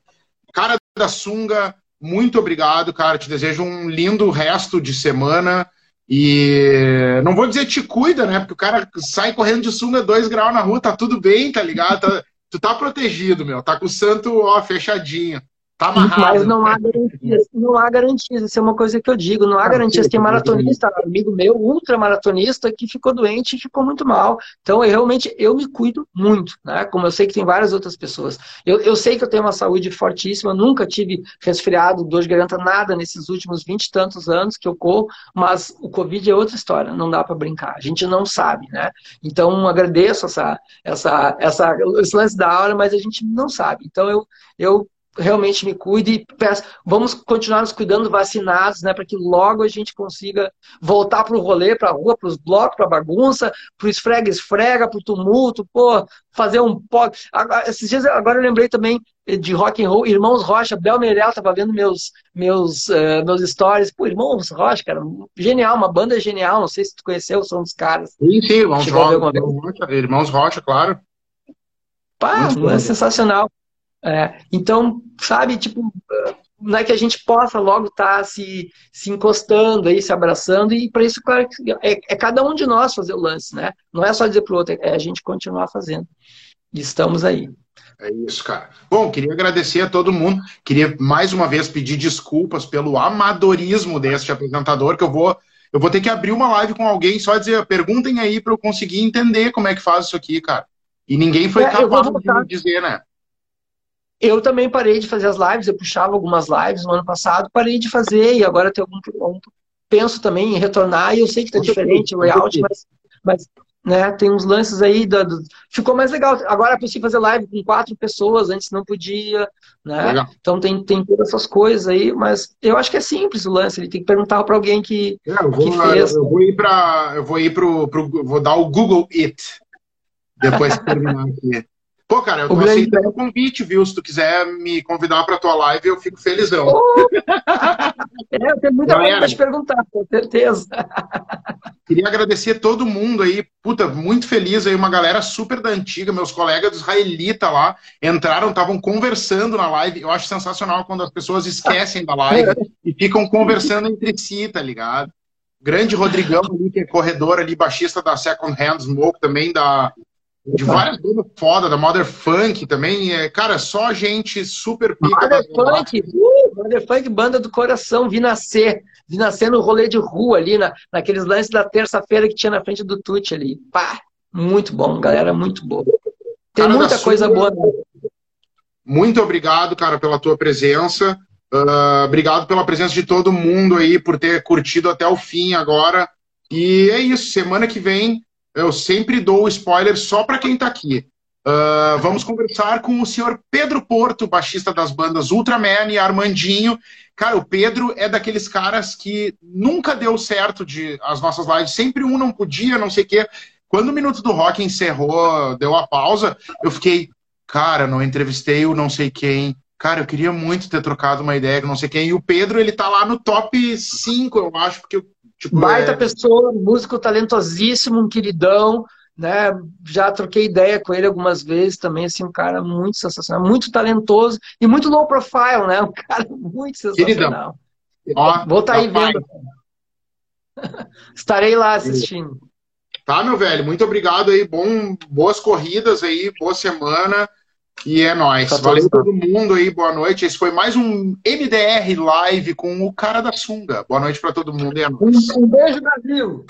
Cara da Sunga, muito obrigado, cara. Te desejo um lindo resto de semana. E não vou dizer te cuida, né? Porque o cara sai correndo de sunga dois graus na rua, tá tudo bem, tá ligado? Tá, tu tá protegido, meu. Tá com o santo, ó, fechadinho. Tá amarrado. Mas não há garantias, não há garantias, isso é uma coisa que eu digo, não há garantias. Tem maratonista, amigo meu, ultramaratonista, que ficou doente e ficou muito mal. Então, eu, realmente, eu me cuido muito, né? Como eu sei que tem várias outras pessoas. Eu, eu sei que eu tenho uma saúde fortíssima, nunca tive resfriado, dor de garganta, nada nesses últimos vinte e tantos anos que eu corro, mas o Covid é outra história, não dá para brincar. A gente não sabe, né? Então, agradeço essa, essa, essa, esse lance da aula, mas a gente não sabe. Então, eu, eu realmente me cuide e peço, vamos continuar nos cuidando vacinados, né, para que logo a gente consiga voltar para o rolê, para a rua, para os blocos, para a bagunça, para o esfrega-esfrega, para o tumulto, pô, fazer um pop. Esses dias, agora eu lembrei também de rock and roll, Irmãos Rocha, Bel Meirel tava vendo meus, meus, uh, meus stories, pô, Irmãos Rocha, cara, genial, uma banda genial, não sei se tu conheceu, são dos caras. Sim, sim, Irmãos Rocha, Irmãos Rocha, claro. Pá, é sensacional. É, então, sabe, tipo, não é que a gente possa logo estar tá se, se encostando aí, se abraçando, e para isso, claro, é, é, cada um de nós fazer o lance, né? Não é só dizer para o outro, é a gente continuar fazendo. E estamos aí. É isso, cara. Bom, queria agradecer a todo mundo. Queria mais uma vez pedir desculpas pelo amadorismo deste apresentador, que eu vou eu vou ter que abrir uma live com alguém só dizer, perguntem aí para eu conseguir entender como é que faz isso aqui, cara. E ninguém foi é, capaz de me dizer, né? Eu também parei de fazer as lives, eu puxava algumas lives no ano passado, parei de fazer e agora tem algum, algum penso também em retornar e eu sei que está diferente o layout, mas, mas né, tem uns lances aí do, do, ficou mais legal. Agora é possível fazer live com quatro pessoas, antes não podia, né? Então tem, tem todas essas coisas aí, mas eu acho que é simples o lance, ele tem que perguntar para alguém que, é, eu vou, que fez. Eu vou ir para eu vou ir pro, pro vou dar o Google It depois que terminar aqui. Pô, cara, eu tô o aceitando o convite, viu? Se tu quiser me convidar pra tua live, eu fico felizão. Oh! é, eu tenho muita coisa pra te perguntar, com certeza. Queria agradecer todo mundo aí, puta, muito feliz aí, uma galera super da antiga, meus colegas israelitas lá, entraram, estavam conversando na live. Eu acho sensacional quando as pessoas esquecem da live e ficam conversando entre si, tá ligado? Grande Rodrigão ali, que é corredor ali, baixista da Second Hand Smoke, também da, de várias bandas foda, da Mother Funk também. É, cara, só gente super pica. Mother Funk, uh, Mother Funk, banda do coração, vi nascer. Vi nascer no rolê de rua ali, na, naqueles lances da terça-feira que tinha na frente do Tuti ali. Pá! Muito bom, galera, muito boa. Tem cara muita coisa boa. Muito obrigado, cara, pela tua presença. Uh, obrigado pela presença de todo mundo aí, por ter curtido até o fim agora. E é isso, semana que vem eu sempre dou o spoiler só para quem está aqui. Uh, vamos conversar com o senhor Pedro Porto, baixista das bandas Ultraman e Armandinho. Cara, o Pedro é daqueles caras que nunca deu certo de as nossas lives, sempre um não podia, não sei o quê. Quando o Minuto do Rock encerrou, deu a pausa, eu fiquei, cara, não entrevistei o não sei quem. Cara, eu queria muito ter trocado uma ideia com não sei quem. E o Pedro, ele tá lá no top 5, eu acho, porque Tipo, Baita é... pessoa, músico talentosíssimo, um queridão, né? Já troquei ideia com ele algumas vezes também, assim, um cara muito sensacional, muito talentoso e muito low profile, né? Um cara muito sensacional. Ó, Vou estar tá aí vendo. Estarei lá assistindo. Tá, meu velho, muito obrigado aí, bom, boas corridas aí, boa semana. E é nóis. Tá Valeu todo mundo aí, boa noite. Esse foi mais um MDR Live com o cara da sunga. Boa noite para todo mundo e é nóis. Um beijo, Brasil!